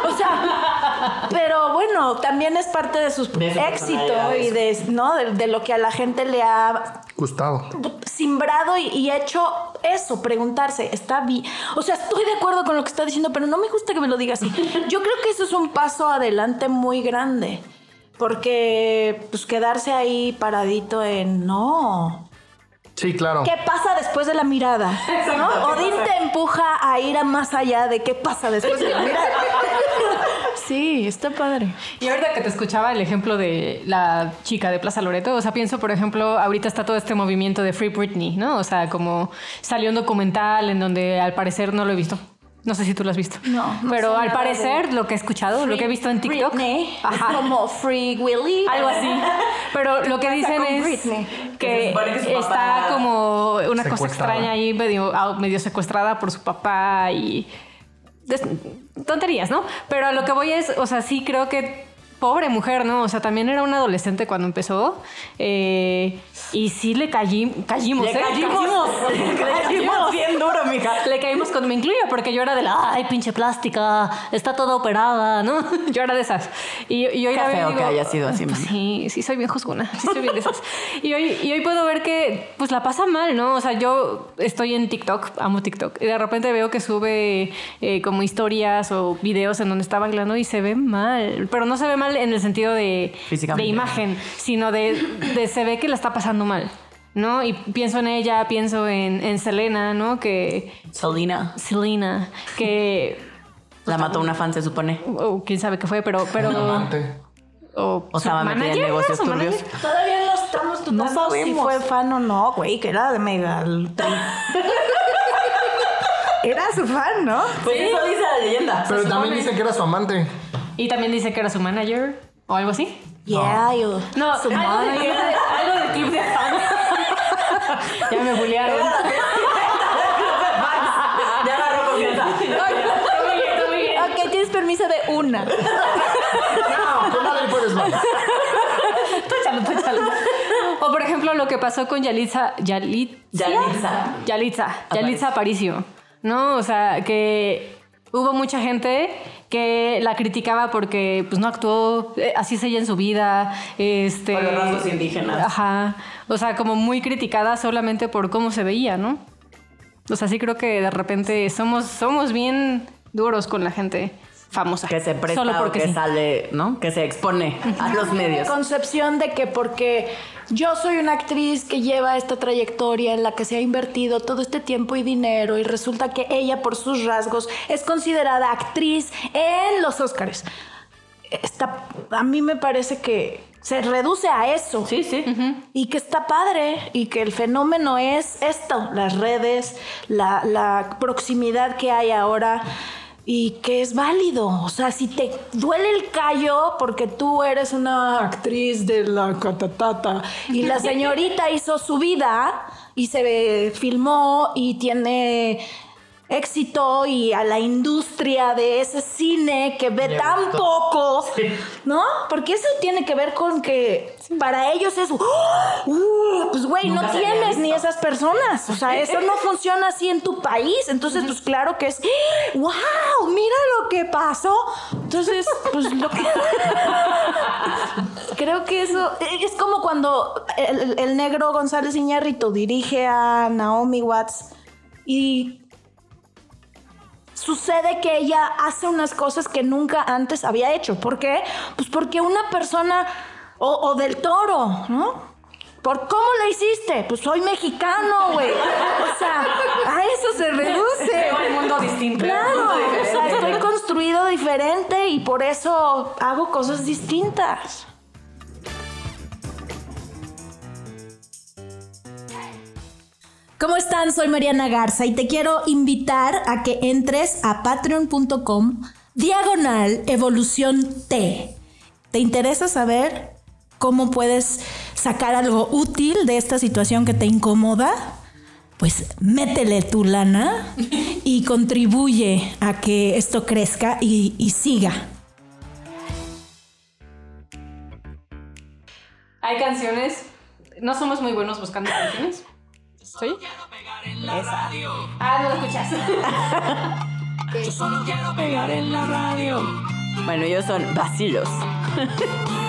O sea, pero bueno, también es parte de sus De éxito y de, ¿no? de, de lo que a la gente le ha Gustavo. simbrado y, y hecho eso, preguntarse, ¿está bien? O sea, estoy de acuerdo con lo que está diciendo, pero no me gusta que me lo diga así. Yo creo que eso es un paso adelante muy grande. Porque, pues, quedarse ahí paradito en no. Sí, claro. ¿Qué pasa después de la mirada? ¿No? Odín te empuja a ir a más allá de qué pasa después de la mirada. Sí, está padre. Y ahorita que te escuchaba el ejemplo de la chica de Plaza Loreto, o sea, pienso, por ejemplo, ahorita está todo este movimiento de Free Britney, ¿no? O sea, como salió un documental en donde al parecer no lo he visto. No sé si tú lo has visto. No, no Pero sé al parecer, lo que he escuchado, lo que he visto en TikTok. Britney, Ajá. Es como Free Willy. Algo así. Pero lo que dicen es Britney? Que está como una cosa extraña ahí, medio, ah, medio secuestrada por su papá y des- tonterías, ¿no? Pero a lo que voy es, o sea, sí creo que pobre mujer, ¿no? O sea, también era una adolescente cuando empezó eh, y sí le caí, caímos, Le ¿eh? caímos. Le caímos bien duro, mija. Le caímos cuando me incluyo, porque yo era de la, ay, pinche plástica, está toda operada, ¿no? Yo era de esas. Y, y hoy Qué feo digo, que haya sido así, pues sí, sí soy bien juzgona, sí soy bien de esas. Y hoy, y hoy puedo ver que, pues la pasa mal, ¿no? O sea, yo estoy en TikTok, amo TikTok, y de repente veo que sube eh, como historias o videos en donde está bailando y se ve mal. Pero no se ve mal en el sentido de, de imagen, sino de, de se ve que la está pasando mal. ¿No? Y pienso en ella, pienso en, en Selena, ¿no? Que, Selena. Selena, que. La mató una fan, se supone. O quién sabe qué fue, pero. pero Amante. o, O estaba metida en ¿no? negocios turbios. manager. Todavía no estamos si sabemos. fue fan o no, güey, que era de mega. era su fan, ¿no? Pues eso dice la leyenda. Pero también supone. dice que era su amante. Y también dice que era su manager o algo así. Yeah, yo. No, su algo, de- manager. algo del club de fans. ya me bullearon. Ya muy bien. Ok, tienes permiso de una. No, con nadie puedes más. Tú échalo, tú échalo. O por ejemplo lo que pasó con Yalitza, Yalit, Yalitza. Yalitza, Yalitza Aparicio, ¿no? O sea, que hubo mucha gente que la criticaba porque pues no actuó, eh, así es ella en su vida, este... Con los rasgos indígenas. Ajá, o sea, como muy criticada solamente por cómo se veía, ¿no? O sea, sí creo que de repente somos, somos bien duros con la gente famosa. Que se presta Solo o porque que sí. sale, ¿no? Que se expone a los medios. concepción de que porque yo soy una actriz que lleva esta trayectoria en la que se ha invertido todo este tiempo y dinero y resulta que ella por sus rasgos es considerada actriz en los Óscares. Está, a mí me parece que se reduce a eso. Sí, sí. Y que está padre y que el fenómeno es esto, las redes, la, la proximidad que hay ahora y que es válido. O sea, si te duele el callo porque tú eres una actriz de la catatata y la señorita hizo su vida y se filmó y tiene éxito y a la industria de ese cine que ve tan poco, ¿no? Porque eso tiene que ver con que para ellos es, ¡Oh! ¡Uh! pues güey, no tienes ni esas personas, o sea, eso no funciona así en tu país, entonces pues claro que es, wow, mira lo que pasó, entonces pues lo que... Creo que eso es como cuando el, el negro González Iñárritu dirige a Naomi Watts y sucede que ella hace unas cosas que nunca antes había hecho. ¿Por qué? Pues porque una persona, o, o del toro, ¿no? ¿Por cómo la hiciste? Pues soy mexicano, güey. O sea, a eso se reduce. Veo el mundo distinto. Claro, o sea, estoy construido diferente y por eso hago cosas distintas. ¿Cómo están? Soy Mariana Garza y te quiero invitar a que entres a patreon.com diagonal evolución T. ¿Te interesa saber cómo puedes sacar algo útil de esta situación que te incomoda? Pues métele tu lana y contribuye a que esto crezca y, y siga. Hay canciones. No somos muy buenos buscando canciones. ¿Sí? Esa. Ah, no lo escuchas. Bueno, ellos son vacilos.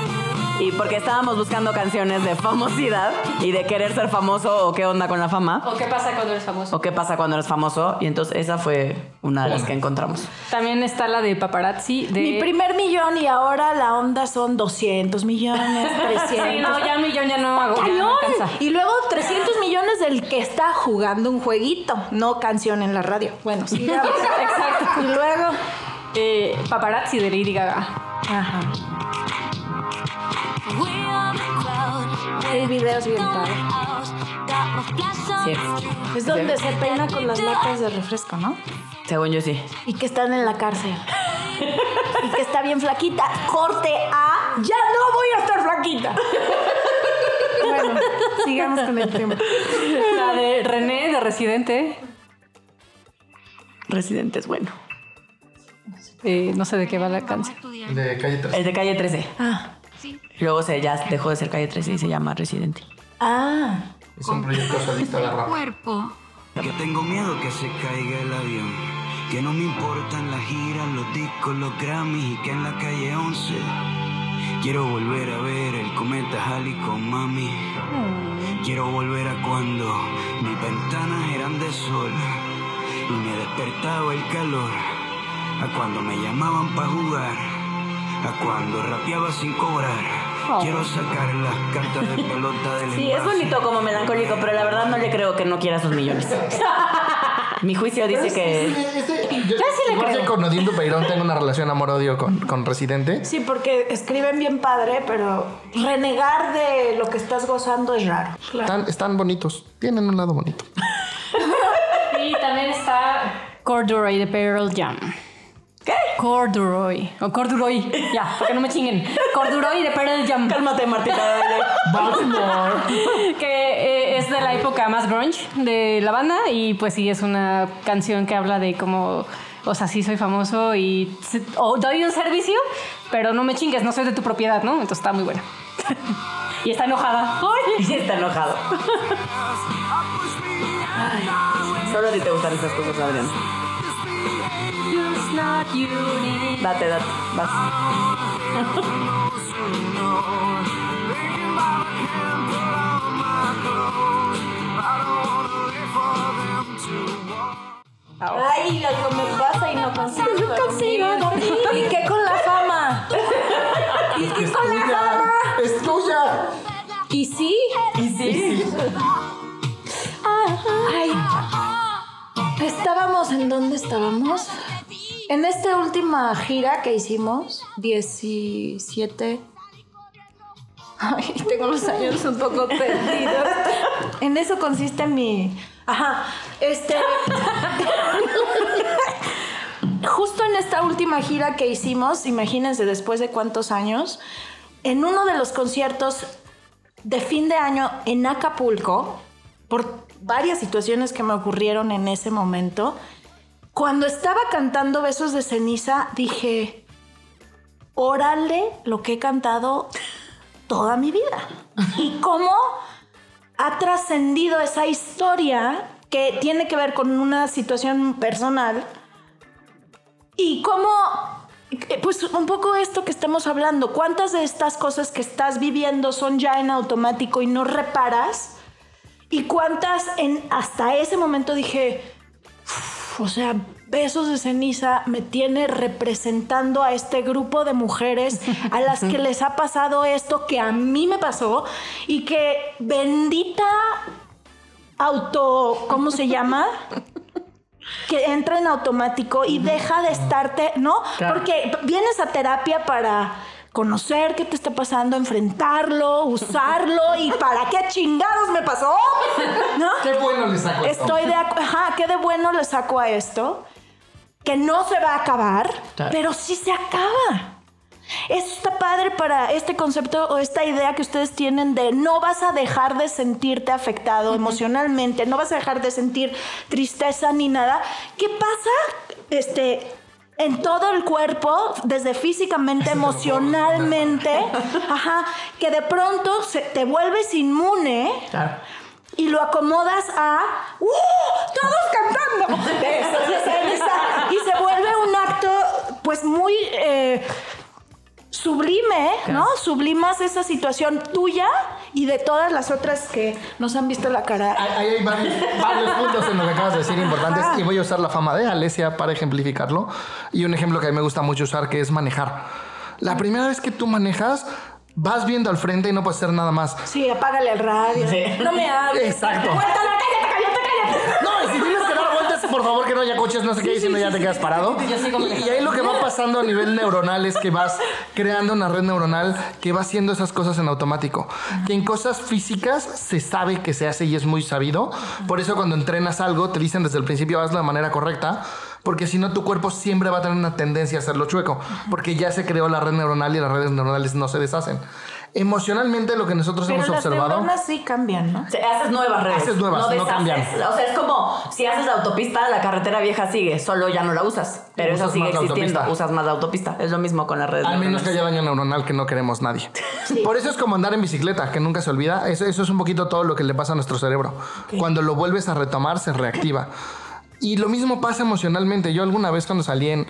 y porque estábamos buscando canciones de famosidad y de querer ser famoso o qué onda con la fama. ¿O qué pasa cuando eres famoso? O qué pasa cuando eres famoso. Y entonces esa fue una de las que encontramos. También está la de paparazzi. De... Mi primer millón y ahora la onda son 200 millones, 300. Sí, no, ya un millón ya no hago. y luego 300 millones del que está jugando un jueguito, no canción en la radio. Bueno, sigamos. Exacto. y luego. Eh, paparazzi de Lady Gaga. Ajá. El video es bien padre. Sí. Es donde se peina con las latas de refresco, ¿no? Según yo sí. Y que están en la cárcel. y que está bien flaquita. Corte a. ¡Ya no voy a estar flaquita! bueno, sigamos con el tema. La de René de Residente. Residente es bueno. Eh, no sé de qué va la canción. De calle 3. Es de calle 13. Ah. Luego se ya dejó de ser calle 13 y se llama Residente. Ah. Es un proyecto solista de rap. Que tengo miedo que se caiga el avión. Que no me importan las giras, los discos, los Grammys y que en la calle 11 quiero volver a ver el cometa Halley con mami. Quiero volver a cuando mis ventanas eran de sol y me despertaba el calor. A cuando me llamaban para jugar. A cuando rapeaba sin cobrar. Quiero sacar las cartas de pelota del Sí, es bonito como melancólico, pero la verdad no le creo que no quiera sus millones. Mi juicio dice que Yo, sí le creo. con Odín Dupeirón tengo una relación amor-odio con, con Residente. Sí, porque escriben bien padre, pero renegar de lo que estás gozando es raro. Están, están bonitos. Tienen un lado bonito. Y también está Corduroy de Pearl Jam. ¿Qué? Corduroy. O Corduroy. Ya, para que no me chinguen. Corduroy de Pearl Jam. Cálmate, Martita. Baltimore. Que eh, es de la época más grunge de la banda. Y pues sí, es una canción que habla de cómo. O sea, sí soy famoso y o doy un servicio, pero no me chingues, no soy de tu propiedad, ¿no? Entonces está muy buena. Y está enojada. ¡Ay! Y está enojado. Ay, solo a ti te gustan esas cosas, Adrián. Date, date, vas. Ay, algo me pasa y no consigo. dormir. ¿Y qué con la fama? ¿Y qué con la fama? Es tuya. ¿Y sí? ¿Y sí? Ay. Estábamos en dónde estábamos? En esta última gira que hicimos, 17. Ay, tengo los años un poco perdidos. En eso consiste mi. Ajá. Este. Justo en esta última gira que hicimos, imagínense después de cuántos años, en uno de los conciertos de fin de año en Acapulco, por varias situaciones que me ocurrieron en ese momento, cuando estaba cantando Besos de Ceniza, dije, órale lo que he cantado toda mi vida. Y cómo ha trascendido esa historia que tiene que ver con una situación personal. Y cómo, eh, pues un poco esto que estamos hablando, cuántas de estas cosas que estás viviendo son ya en automático y no reparas y cuántas en hasta ese momento dije, "Uf, o sea, Besos de Ceniza me tiene representando a este grupo de mujeres a las que les ha pasado esto que a mí me pasó y que bendita auto, ¿cómo se llama? que entra en automático y deja de estarte, ¿no? Claro. Porque vienes a terapia para conocer qué te está pasando, enfrentarlo, usarlo y para qué chingados me pasó, ¿no? Qué bueno le saco esto. Estoy de ajá, qué de bueno le saco a esto, que no se va a acabar, Claro. pero sí se acaba. Eso está padre para este concepto o esta idea que ustedes tienen de no vas a dejar de sentirte afectado emocionalmente, no vas a dejar de sentir tristeza ni nada. ¿Qué pasa? Este en todo el cuerpo, desde físicamente, emocionalmente, ajá, que de pronto se- te vuelves inmune Claro. y lo acomodas a ¡Uh! ¡Todos cantando! Y se vuelve un acto, pues muy eh, sublime, ¿no? Sublimas esa situación tuya y de todas las otras que nos han visto la cara. Ahí hay varios, varios puntos en lo que acabas de decir importantes y voy a usar la fama de Alesia para ejemplificarlo. Y un ejemplo que a mí me gusta mucho usar que es manejar. La primera vez que tú manejas, vas viendo al frente y no puedes hacer nada más. Sí, apágale el radio. Sí. No me hables. Exacto. Cállate, cállate, cállate. No, y si tienes que dar vueltas, por favor que no haya coches, no sé qué, y si no ya te quedas parado. Y, y ahí lo que va pasando a nivel neuronal es que vas creando una red neuronal que va haciendo esas cosas en automático. Que en cosas físicas se sabe que se hace y es muy sabido. Por eso cuando entrenas algo te dicen desde el principio hazlo de manera correcta. Porque si no, tu cuerpo siempre va a tener una tendencia a hacerlo chueco. Porque ya se creó la red neuronal y las redes neuronales no se deshacen. Emocionalmente, lo que nosotros Pero hemos las observado. neuronas sí cambian, ¿no? O sea, haces nuevas redes. Haces nuevas, no deshaces. cambian. O sea, es como si haces la autopista, la carretera vieja sigue, solo ya no la usas. Pero Usas sigue existiendo. autopista. Usas más la autopista. Es lo mismo con las redes. Al menos que haya daño neuronal que no queremos nadie. Por eso es como andar en bicicleta, que nunca se olvida. Eso, eso es un poquito todo lo que le pasa a nuestro cerebro. Cuando lo vuelves a retomar, se reactiva. Y lo mismo pasa emocionalmente. Yo alguna vez cuando salí en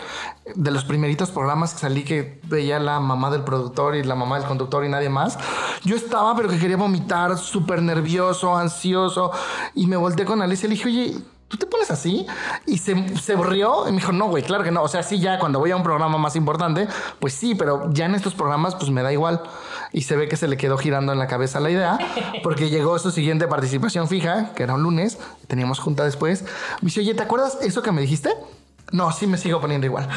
de los primeritos programas que salí que veía la mamá del productor y la mamá del conductor y nadie más, yo estaba pero que quería vomitar, súper nervioso, ansioso y me volteé con Alicia y le dije, oye, ¿tú te pones así? Y se, se rió y me dijo, no, güey, claro que no. O sea, sí, ya cuando voy a un programa más importante, pues sí, pero ya en estos programas, pues me da igual. Y se ve que se le quedó girando en la cabeza la idea, porque llegó su siguiente participación fija, que era un lunes, teníamos junta después. Me dice, oye, ¿te acuerdas eso que me dijiste? No, sí me sigo poniendo igual.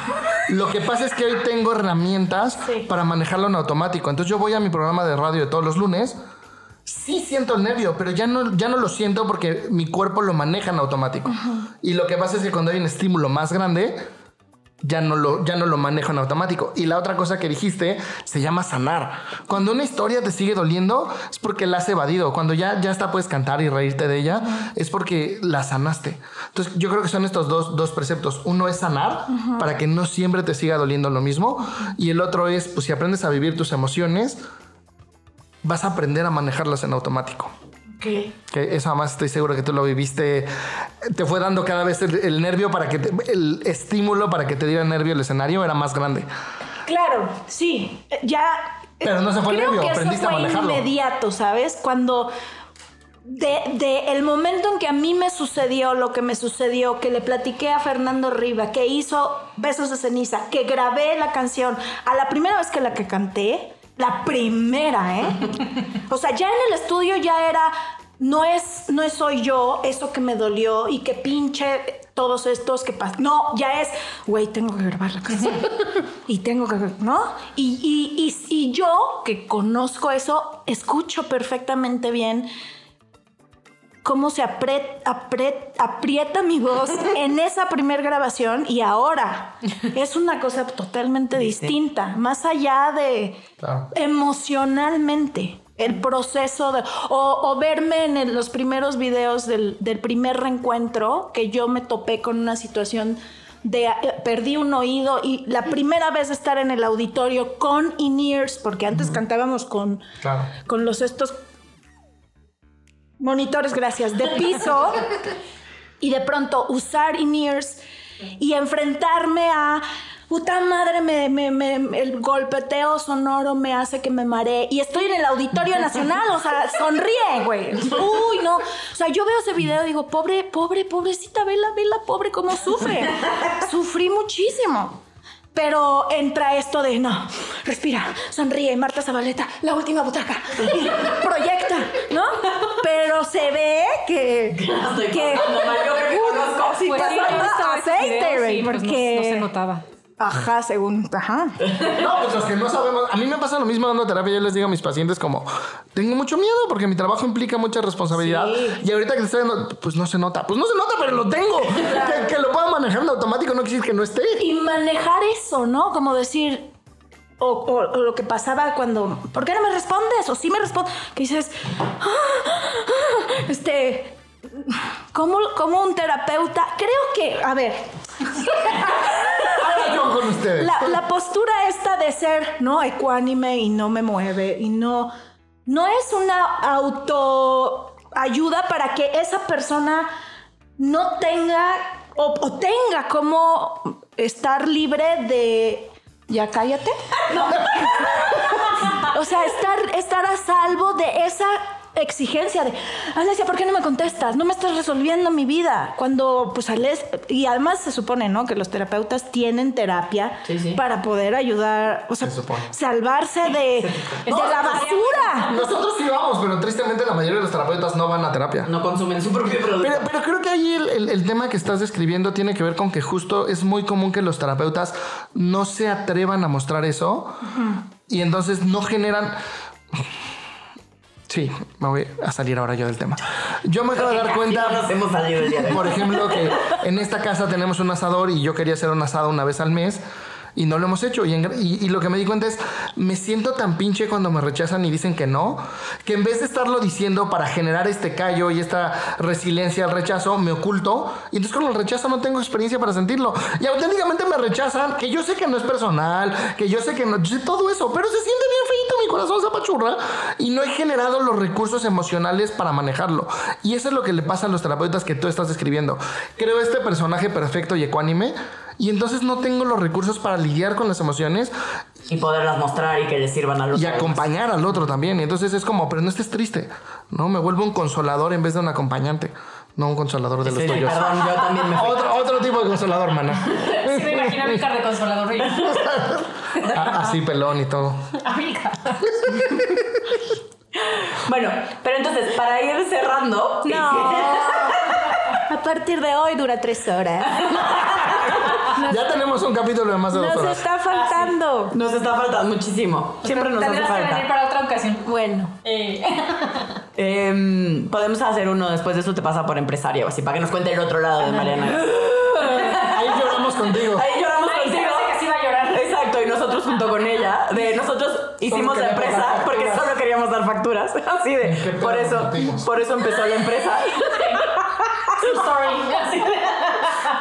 Lo que pasa es que hoy tengo herramientas para manejarlo en automático. Entonces yo voy a mi programa de radio de todos los lunes. Sí siento el nervio, pero ya no, ya no lo siento porque mi cuerpo lo maneja en automático. Y lo que pasa es que cuando hay un estímulo más grande, ya no, lo, ya no lo manejo en automático. Y la otra cosa que dijiste se llama sanar. Cuando una historia te sigue doliendo, es porque la has evadido. Cuando ya, ya está puedes cantar y reírte de ella, es porque la sanaste. Entonces, yo creo que son estos dos, dos preceptos. Uno es sanar para que no siempre te siga doliendo lo mismo. Y el otro es, pues si aprendes a vivir tus emociones, vas a aprender a manejarlas en automático. ¿Qué? Que eso además estoy seguro que tú lo viviste. Te fue dando cada vez el, el nervio para que te- el estímulo para que te diera nervio el escenario era más grande. Claro, sí. Ya. Pero no se fue creo nervio, que eso aprendiste a fue manejarlo. inmediato, ¿sabes? Cuando. De, de el momento en que a mí me sucedió lo que me sucedió, que le platiqué a Fernando Riva, que hizo Besos de Ceniza, que grabé la canción, a la primera vez que la que canté, la primera, ¿eh? O sea, ya en el estudio ya era, no es, no es soy yo, eso que me dolió y que pinche todos estos que pasan. No, ya es, güey, tengo que grabar la canción. y tengo que, ¿no? Y, y, y, y yo, que conozco eso, escucho perfectamente bien cómo se apret- apret- aprieta mi voz en esa primer grabación y ahora. Es una cosa totalmente distinta, más allá de Claro. emocionalmente. El proceso de. O, o verme en el- los primeros videos del, del primer reencuentro, que yo me topé con una situación de. eh, perdí un oído y la primera vez de estar en el auditorio con in-ears, porque antes cantábamos con, Claro. con los estos monitores, gracias, de piso y de pronto usar in-ears y enfrentarme a puta madre, me, me- el golpeteo sonoro me hace que me maree y estoy en el Auditorio Nacional, o sea, sonríe, güey. Uy, no. O sea, yo veo ese video y digo, pobre, pobre, pobrecita, vela, vela, pobre, cómo sufre. Sufrí muchísimo. Pero entra esto de no, respira, sonríe, Marta Zabaleta, la última butaca, proyecta, ¿no? Pero se ve que. que que Pues esos aceite, güey, pues, no- porque. no se notaba. Ajá, según. Ajá. No, pues los que no sabemos. A mí me pasa lo mismo dando terapia. Yo les digo a mis pacientes como, tengo mucho miedo porque mi trabajo implica mucha responsabilidad. Sí. Y ahorita que te estoy dando, pues no se nota. Pues no se nota, pero lo tengo. Que, que lo pueda manejar en automático no quiere decir que no esté. Y manejar eso, ¿no? Como decir. O, o- o lo que pasaba cuando. ¿Por qué no me respondes? O sí me respondes. Que dices. "Ah, ah", Este. Como, como un terapeuta. Creo que. A ver. Ahora yo con ustedes. La, la postura esta de ser, ¿no? Ecuánime y no me mueve y no. No es una autoayuda para que esa persona no tenga o, o tenga como estar libre de. Ya cállate. O sea, estar, estar a salvo de esa exigencia de, Alesia, ¿por qué no me contestas? No me estás resolviendo mi vida. Cuando, pues, Alesia, y además se supone, ¿no? Que los terapeutas tienen terapia Sí, sí. para poder ayudar, o sea, Se salvarse de, de la basura. Nosotros sí vamos, pero tristemente la mayoría de los terapeutas no van a terapia. No consumen su propio producto. Pero, pero creo que ahí el, el- el tema que estás describiendo tiene que ver con que justo es muy común que los terapeutas no se atrevan a mostrar eso y entonces no generan... Sí, me voy a salir ahora yo del tema. Yo me acabo de dar cuenta... no nos hemos salido el día de hoy. Por ejemplo, que en esta casa tenemos un asador y yo quería hacer un asado una vez al mes y no lo hemos hecho. Y, en- y- y lo que me di cuenta es, me siento tan pinche cuando me rechazan y dicen que no, que en vez de estarlo diciendo para generar este callo y esta resiliencia al rechazo, me oculto. Y entonces con el rechazo no tengo experiencia para sentirlo. Y auténticamente me rechazan, que yo sé que no es personal, que yo sé que no, yo sé todo eso, pero se siente bien feito, mi corazón se apachurra y no he generado los recursos emocionales para manejarlo. Y eso es lo que le pasa a los terapeutas que tú estás describiendo. Creo este personaje perfecto y ecuánime y entonces no tengo los recursos para lidiar con las emociones Y poderlas mostrar y que les sirvan a los y acompañar al otro también. Y entonces es como, pero no estés triste, ¿no? Me vuelvo un consolador en vez de un acompañante, no un consolador de los Sí, tuyos. perdón, yo también me fui. Otro, otro tipo de consolador, mana. Sí, me imagino a Milcar de Consolador Así pelón y todo. Amiga. Bueno, pero entonces, para ir cerrando. No. A partir de hoy dura tres horas. Ya tenemos un capítulo de más de dos Nos está faltando. Nos está faltando muchísimo. Siempre nos hace Tendrás que venir falta. para otra ocasión. Bueno. Eh, Em, podemos hacer uno después de eso te pasa por empresario, así para que nos cuente el otro lado de Mariana. Ahí lloramos contigo. Ahí lloramos se contigo. hace que sí va a llorar. Exacto, y nosotros junto con ella, de nosotros hicimos la empresa porque solo queríamos dar facturas, así ¿Qué de, por eso, por eso empezó la empresa. True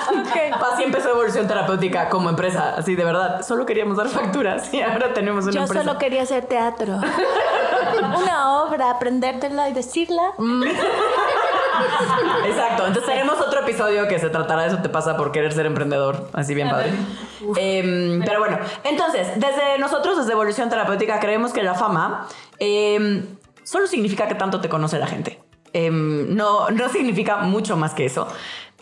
story. Así. Empezó Evolución Terapéutica como empresa, así de verdad, solo queríamos dar facturas y ahora tenemos una Yo empresa. solo quería hacer teatro. una obra, aprendértela y decirla. Exacto. Entonces tenemos otro episodio que se tratará de eso te pasa por querer ser emprendedor. Así bien padre. Em, pero bueno, entonces, desde nosotros, desde Evolución Terapéutica, creemos que la fama em, solo significa que tanto te conoce la gente. Em, no, no significa mucho más que eso.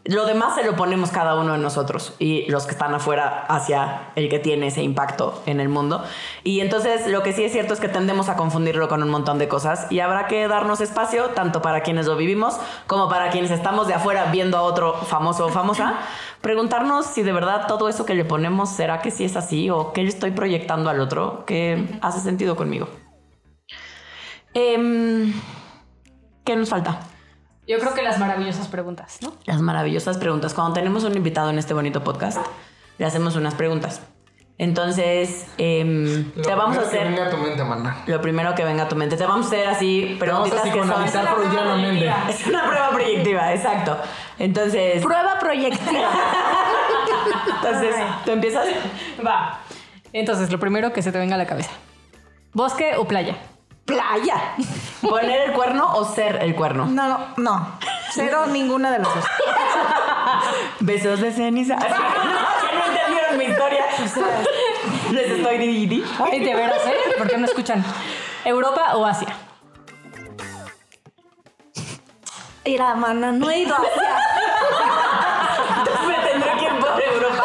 Lo demás se lo ponemos cada uno de nosotros y los que están afuera hacia el que tiene ese impacto en el mundo. Y entonces lo que sí es cierto es que tendemos a confundirlo con un montón de cosas y habrá que darnos espacio tanto para quienes lo vivimos como para quienes estamos de afuera viendo a otro famoso o famosa, preguntarnos si de verdad todo eso que le ponemos será que sí es así o qué le estoy proyectando al otro que hace sentido conmigo. Em, ¿Qué nos falta? Yo creo que las maravillosas preguntas, ¿no? Las maravillosas preguntas. Cuando tenemos un invitado en este bonito podcast, le hacemos unas preguntas. Entonces, em, Lo te vamos a primero que hacer venga a tu mente, mana. lo primero que venga a tu mente. Te vamos a hacer así Te vamos preguntitas a que son... freudianamente. Es una prueba proyectiva, exacto. Entonces, Prueba proyectiva. entonces tú empiezas. Va. Entonces, lo primero que se te venga a la cabeza. ¿Bosque o playa? Playa. ¿Poner el cuerno o ser el cuerno? No, no, no. Cero ninguna de las dos. Besos de ceniza. que no entendieron mi historia. Les estoy di Ay, de veras, ¿eh? ¿Por qué no escuchan? ¿Europa o Asia? Mira, mana, no he ido hacia. Entonces me tendré que ir por Europa.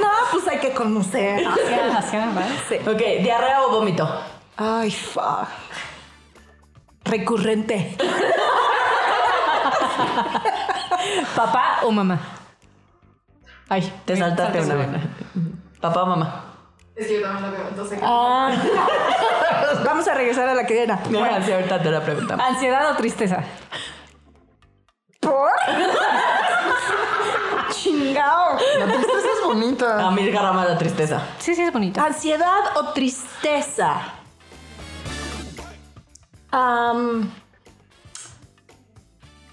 No, pues hay que conocer. Asia, Asia, ¿vale? Sí. Ok, diarrea o vómito. Ay, fuck. Recurrente. ¿Papá o mamá? Ay, Te saltaste una vez. Papá o mamá. Ah. Vamos a regresar a la que era. Bueno, sí, ahorita te la preguntamos. ¿Ansiedad o tristeza? ¿Por? Chingao. La tristeza es bonita. A mí garrama la tristeza. Sí, sí, es bonito. ¿Ansiedad o tristeza?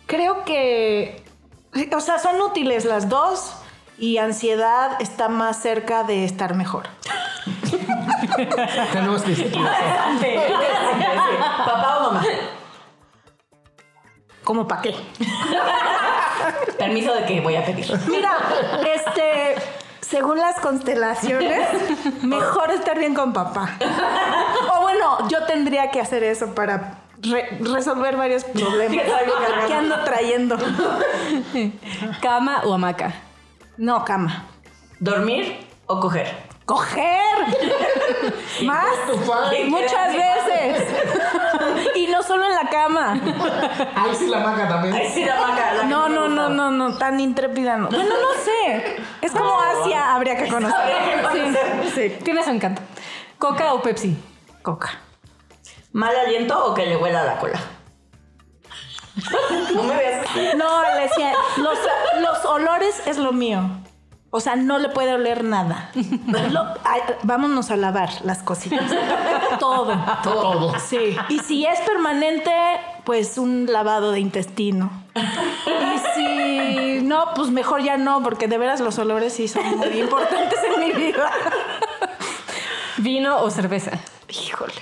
Creo que. O sea, son útiles las dos. Y ansiedad está más cerca de estar mejor. Tenemos que Sí, sí, sí. Papá o mamá. ¿Cómo para qué? Permiso de que voy a pedir. Mira, este. Según las constelaciones, mejor estar bien con papá. O bueno, yo tendría que hacer eso para re- resolver varios problemas Tienes que ando trayendo. ¿Cama o hamaca? No, cama. ¿Dormir o coger? ¡Coger! Más. ¿Quién Muchas veces. Y no solo en la cama. Ahí sí la maca también. Ay, sí, la vaca. la No, no, no, no, no, tan intrépida no. Bueno, no sé. Es como Asia, habría que conocer. Sí. Tiene su encanto. ¿Coca o Pepsi? Coca. ¿Mal aliento o que le huela la cola? No me veas. No, Alesia, los, los olores es lo mío. O sea, no le puede oler nada. Lo- ay, vámonos a lavar las cositas. Todo. Todo. Sí. Y si es permanente, pues un lavado de intestino. Y si no, pues mejor ya no, porque de veras los olores sí son muy importantes en mi vida. ¿Vino o cerveza? Híjole.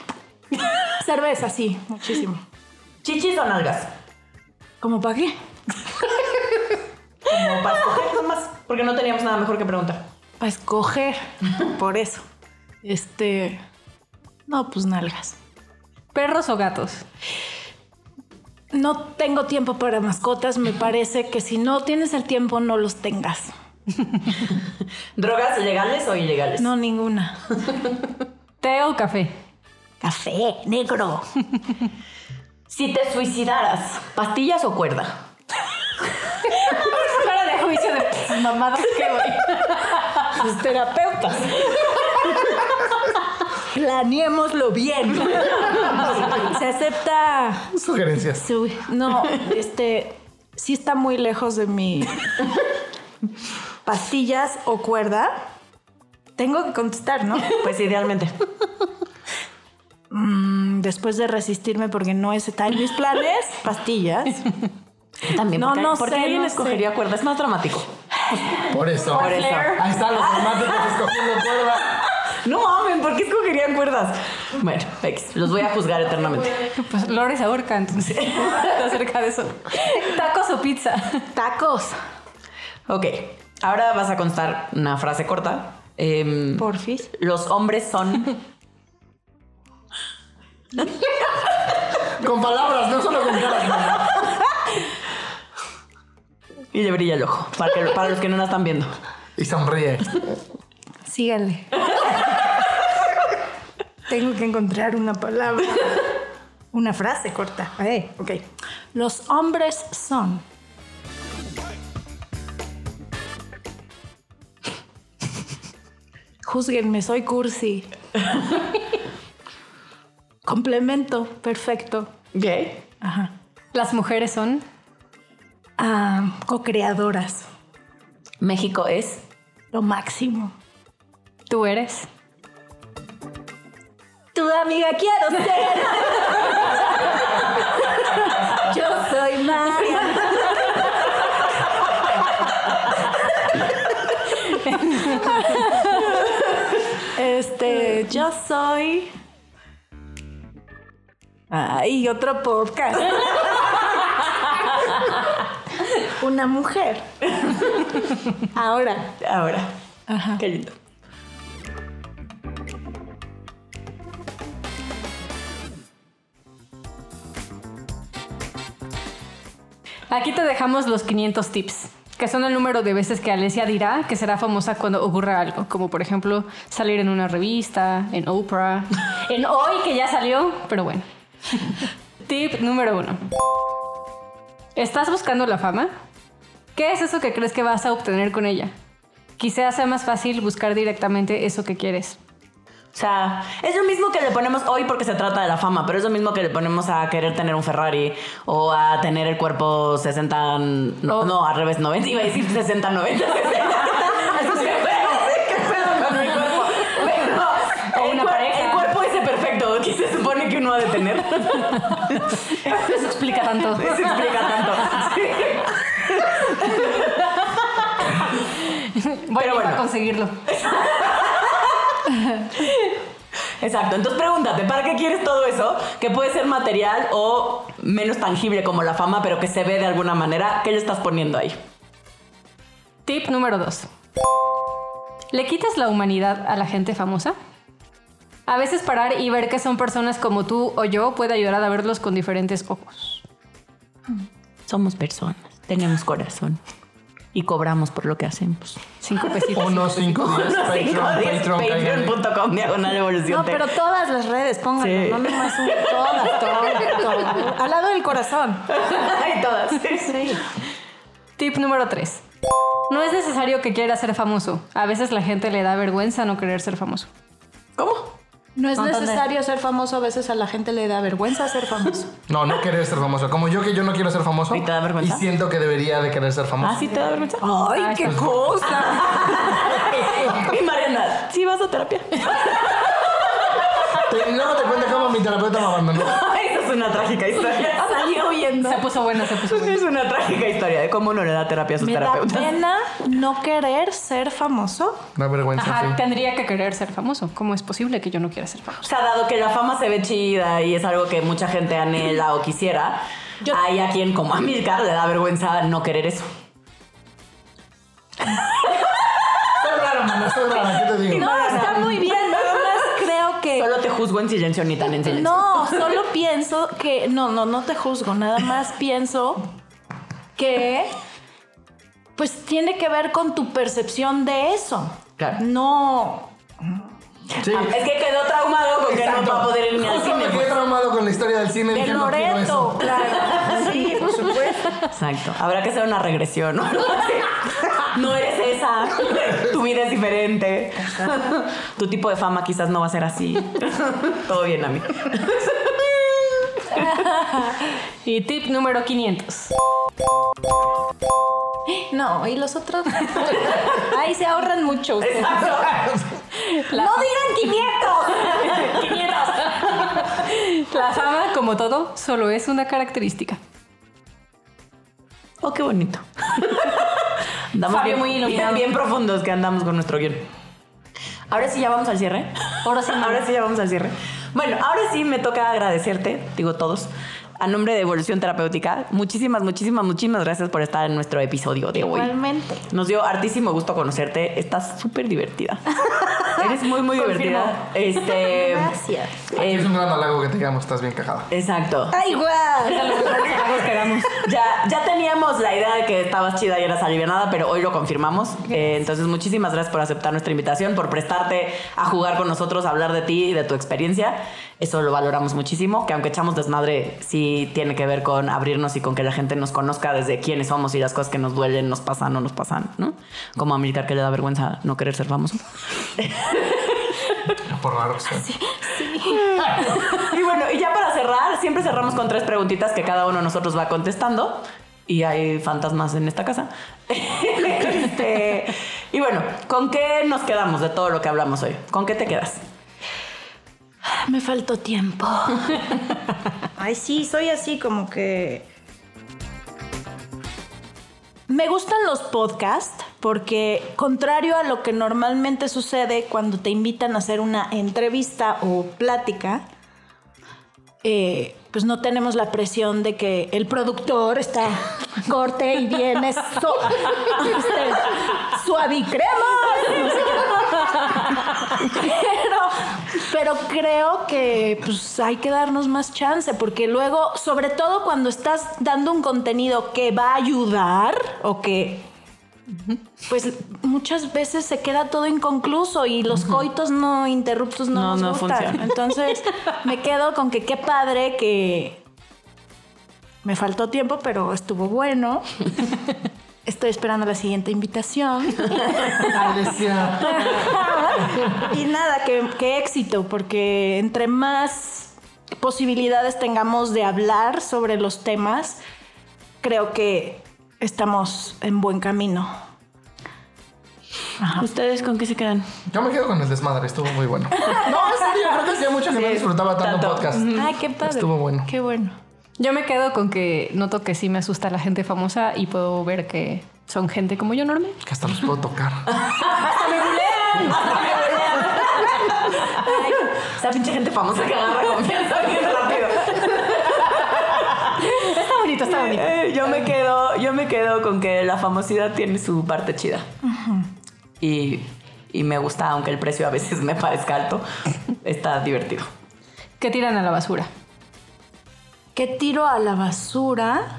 Cerveza, sí, muchísimo. ¿Chichis o nalgas? ¿Cómo para qué? Como para escoger nomás. Porque no teníamos nada mejor que preguntar. Para escoger. Por eso. Este. No, pues nalgas. ¿Perros o gatos? No tengo tiempo para mascotas. Me parece que si no tienes el tiempo, no los tengas. ¿Drogas legales o ilegales? No, ninguna. ¿Té o café? Café, negro. Si te suicidaras, ¿pastillas o cuerda? Cara de juicio de mamadas que voy. Terapeutas. Planeémoslo bien. Se acepta. Sugerencias. su- No, este. Sí está muy lejos de mi. Pastillas o cuerda. Tengo que contestar, ¿no? Pues idealmente. Mm, Después de resistirme porque no está en mis planes, pastillas. También. No, porque, no porque sé, alguien no escogería cuerda. Es más dramático. Por eso. Por eso. Ahí están los dramáticos escogiendo cuerda. No mamen, ¿por qué escogerían cuerdas? Bueno, X, los voy a juzgar eternamente. Pues Lore se ahorca, entonces. acerca de eso. ¿Tacos o pizza? Tacos. Ok, ahora vas a constar una frase corta. Em, Porfis. los hombres son. Con palabras, no solo con caras. no. Y le brilla el ojo, para, que- para los que no la están viendo. Y sonríe. Síganle. Tengo que encontrar una palabra. Una frase corta. Eh, ok. Los hombres son. Júzguenme, soy cursi. Complemento, perfecto. Ok. Ajá. Las mujeres son. Ah, co-creadoras. México es. Lo máximo. Tú eres. Tu amiga quiero ser. Yo soy María. Este, yo soy. Ay, otro podcast. Una mujer. Ahora. Ahora. Qué lindo. Aquí te dejamos los 500 tips, que son el número de veces que Alesia dirá que será famosa cuando ocurra algo, como por ejemplo salir en una revista, en Oprah, en Hoy que ya salió, pero bueno. Tip número uno. ¿Estás buscando la fama? ¿Qué es eso que crees que vas a obtener con ella? Quizás sea más fácil buscar directamente eso que quieres. O sea, es lo mismo que le ponemos hoy porque se trata de la fama, pero es lo mismo que le ponemos a querer tener un Ferrari o a tener el cuerpo 60, no, no, al revés, 90, iba a decir 60, 90. ¿Qué pedo con mi cuerpo? Pero O el una cuer- pareja. El cuerpo ese perfecto que se supone que uno ha de tener. Eso explica tanto. Eso explica tanto. Voy Pero a ir a bueno. conseguirlo. Exacto, entonces pregúntate, ¿para qué quieres todo eso? Que puede ser material o menos tangible como la fama, pero que se ve de alguna manera. ¿Qué le estás poniendo ahí? Tip número 2. ¿Le quitas la humanidad a la gente famosa? A veces parar y ver que son personas como tú o yo puede ayudar a verlos con diferentes ojos. Somos personas, tenemos corazón y cobramos por lo que hacemos. Cinco pesitos. Uno, cinco, diez, Patreon, Patreon. Patreon.com diagonal evolución. No, pero todas las redes, pónganlo. Sí. No nomás un. Todas, todas, todas. Al lado del corazón. Hay todas. Sí. Tip número 3. No es necesario que quieras ser famoso. A veces la gente le da vergüenza no querer ser famoso. ¿Cómo? No es necesario ser famoso. A veces a la gente le da vergüenza ser famoso. No, no querer ser famoso. Como yo que yo no quiero ser famoso. ¿Y te da vergüenza? Y siento que debería de querer ser famoso. ¿Ah, sí te da vergüenza? ¡Ay, qué cosa! y Mariana, ¿sí vas a terapia? Te- luego te cuento cómo mi terapeuta me abandonó. Esa es una trágica historia. Salió huyendo. Se puso buena, se puso buena. Es una trágica historia de cómo uno le da terapia a sus Me da terapeutas. pena no querer ser famoso. Da vergüenza, Ajá, sí. tendría que querer ser famoso. ¿Cómo es posible que yo no quiera ser O famoso? sea, dado que la fama se ve chida y es algo que mucha gente anhela o quisiera, Yo- hay a quien como a Milka le da vergüenza no querer eso. Soy raro, mamá, soy raro, ¿qué te digo? No, está muy bien. Juzgo en silencio ni tan en silencio. No, solo pienso que. No, no, no te juzgo. Nada más pienso que. Pues tiene que ver con tu percepción de eso. Claro. No. Sí. Es que quedó traumado con que no va a poder ir ni al cine. me pues. quedé traumado con la historia del cine. De no Loreto, claro. Sí, por supuesto. Exacto. Habrá que hacer una regresión. ¿no? No eres esa. Tu vida es diferente. Tu tipo de fama quizás no va a ser así. Todo bien, a mí. Y tip número 500. No, y los otros. Ahí se ahorran mucho ustedes. La ¡No digan 500! 500. La fama, como todo, solo es una característica. Oh, qué bonito. Andamos Fabio bien, muy iluminado. bien, bien profundos que andamos con nuestro guion. Ahora sí ya vamos al cierre. Ahora sí, ahora sí ya vamos al cierre. Bueno, ahora sí me toca agradecerte, digo todos, a nombre de Evolución Terapéutica. Muchísimas, muchísimas, muchísimas gracias por estar en nuestro episodio de hoy. Igualmente. Nos dio hartísimo gusto conocerte. Estás súper divertida. Eres muy, muy divertida. Este. Gracias. eh, es un gran halago que te digamos, estás bien cagada. exacto. ¡Ay, guau! Ya, ya teníamos la idea de que estabas chida y eras alivianada, pero hoy lo confirmamos. Eh, entonces, muchísimas gracias por aceptar nuestra invitación, por prestarte a jugar con nosotros, a hablar de ti y de tu experiencia. Eso lo valoramos muchísimo, que aunque echamos desmadre, sí tiene que ver con abrirnos y con que la gente nos conozca desde quiénes somos y las cosas que nos duelen, nos pasan o nos pasan, ¿no? Como a Militar que le da vergüenza no querer ser famoso. Por raro. sí. Y bueno, y ya para cerrar, siempre cerramos con tres preguntitas que cada uno de nosotros va contestando. Y hay fantasmas en esta casa. Este, y bueno, ¿con qué nos quedamos de todo lo que hablamos hoy? ¿Con qué te quedas? Me faltó tiempo. Ay, sí, soy así como que... Me gustan los podcasts porque, contrario a lo que normalmente sucede cuando te invitan a hacer una entrevista o plática, eh, pues no tenemos la presión de que el productor está corte y viene so, este, suave y crema. No sé. pero, creo que pues hay que darnos más chance porque luego, sobre todo cuando estás dando un contenido que va a ayudar o que pues muchas veces se queda todo inconcluso y los coitos no interruptos no, No, nos no gustan. funciona. Entonces me quedo con que qué padre que me faltó tiempo, pero estuvo bueno. Estoy esperando la siguiente invitación. Y nada, que, que éxito, porque entre más posibilidades tengamos de hablar sobre los temas, creo que estamos en buen camino. ¿Ustedes con qué se quedan? Yo me quedo con el desmadre, estuvo muy bueno. No, en serio, creo que hacía mucho que no disfrutaba tanto, tanto. podcast. Ay, qué padre. Estuvo bueno. Qué bueno. Yo me quedo con que noto que sí me asusta la gente famosa y puedo ver que son gente como yo normal. Que hasta los puedo tocar. Ay, esa pinche gente famosa que agarra confianza bien rápido. Está bonito, está bonito. Eh, yo me quedo, yo me quedo con que la famosidad tiene su parte chida. y, y me gusta, aunque el precio a veces me parezca alto, está divertido. Que tiran a la basura. ¿Qué tiro a la basura?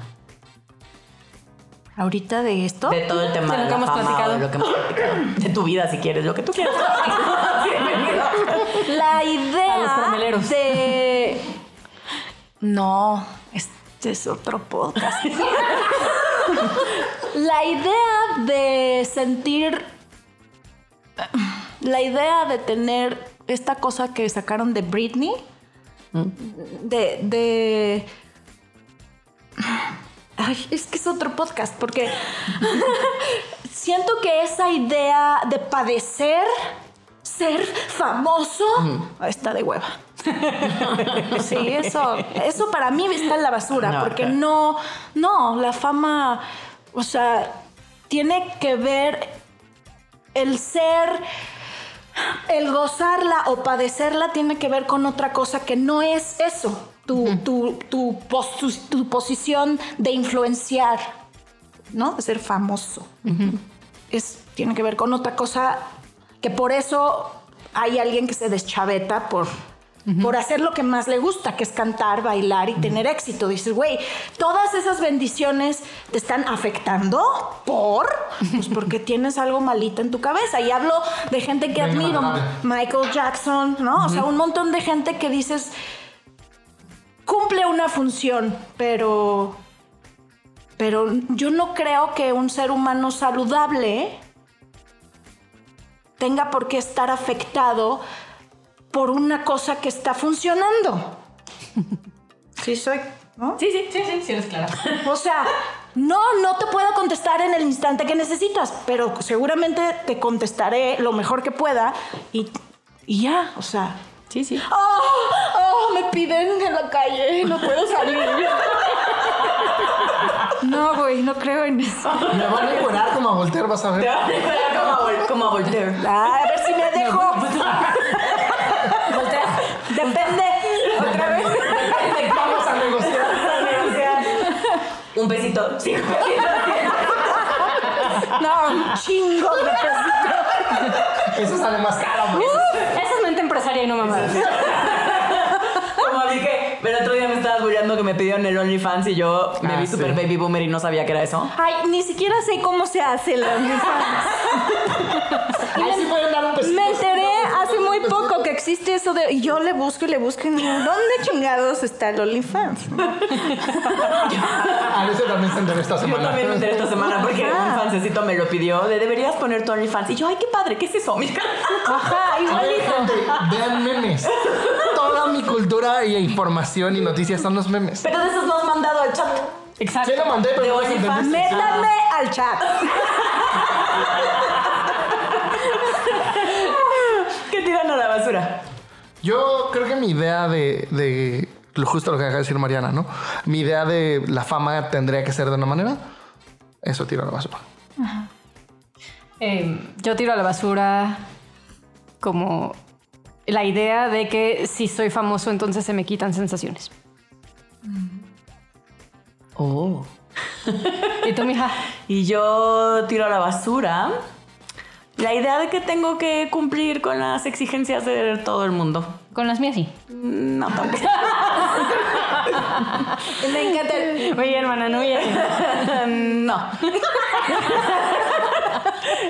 Ahorita de esto. De todo el tema De lo que la hemos fama, platicado. de lo que hemos platicado. De tu vida, si quieres, lo que tú quieras. La A los idea de. No, este es otro podcast. La idea de sentir. La idea de tener esta cosa que sacaron de Britney. De. de Ay, es que es otro podcast, porque siento que esa idea de padecer, ser famoso, está de hueva. Sí, eso, eso para mí está en la basura, No, porque no, no, la fama, o sea, tiene que ver el ser, el gozarla o padecerla tiene que ver con otra cosa que no es eso, tu, tu, tu, pos- tu posición de influenciar, ¿no? De ser famoso. Es, tiene que ver con otra cosa que por eso hay alguien que se deschaveta por, por hacer lo que más le gusta, que es cantar, bailar y tener éxito. Dices, güey, todas esas bendiciones te están afectando por, pues porque tienes algo malito en tu cabeza. Y hablo de gente que Venga, admiro. Michael Jackson, ¿no? O sea, un montón de gente que dices, cumple una función, pero pero yo no creo que un ser humano saludable tenga por qué estar afectado por una cosa que está funcionando. Sí, soy, ¿no? Sí, sí, sí, sí, sí, eres clara. O sea, no, no te puedo contestar en el instante que necesitas, pero seguramente te contestaré lo mejor que pueda y, y ya, o sea. Sí, sí. ¡Oh! ¡Oh! Me piden en la calle, no puedo salir. No, güey, no creo en eso. Me van a encuerar como a Voltaire, vas a ver. como, a Vol- como a Voltaire. A ver si me dejo. Depende. Otra vez. Vamos a negociar. Un besito. Sí. No, un chingo de pesitos. Eso sale más caro. pues. Esa es mente empresaria y no mamada. Como a mí que el otro día me estabas burlando que me pidieron el OnlyFans y yo me Ah, vi sí. super baby boomer y no sabía que era eso. Ay, ni siquiera sé cómo se hace el OnlyFans. Ahí sí pueden dar un besito. Me enteré hace muy poco que existe eso de. Y yo le busco y le busco y digo, ¿dónde chingados está el OnlyFans? A veces también se enteró esta Yo semana. también me enteré esta semana porque un fancecito me lo pidió de deberías poner tu OnlyFans. Y yo, ay, qué padre, ¿qué es eso? Mira. Ajá, igualito. vean memes. Toda mi cultura y información y noticias son los memes. Pero de esos no has mandado al chat. Exacto. Sí lo mandé, pero De no. Métanme al chat. ¿Qué tiran a la basura? Yo creo que mi idea de, de lo justo lo que acaba de decir Mariana, ¿no? Mi idea de la fama tendría que ser de una manera. Eso tiro a la basura. Eh, yo tiro a la basura como la idea de que si soy famoso entonces se me quitan sensaciones. Oh. ¿Y tú, mija? Y yo tiro a la basura la idea de que tengo que cumplir con las exigencias de todo el mundo. Con las mías sí. No, tampoco. Me encanta. el- Oye, hermana, no oye. no.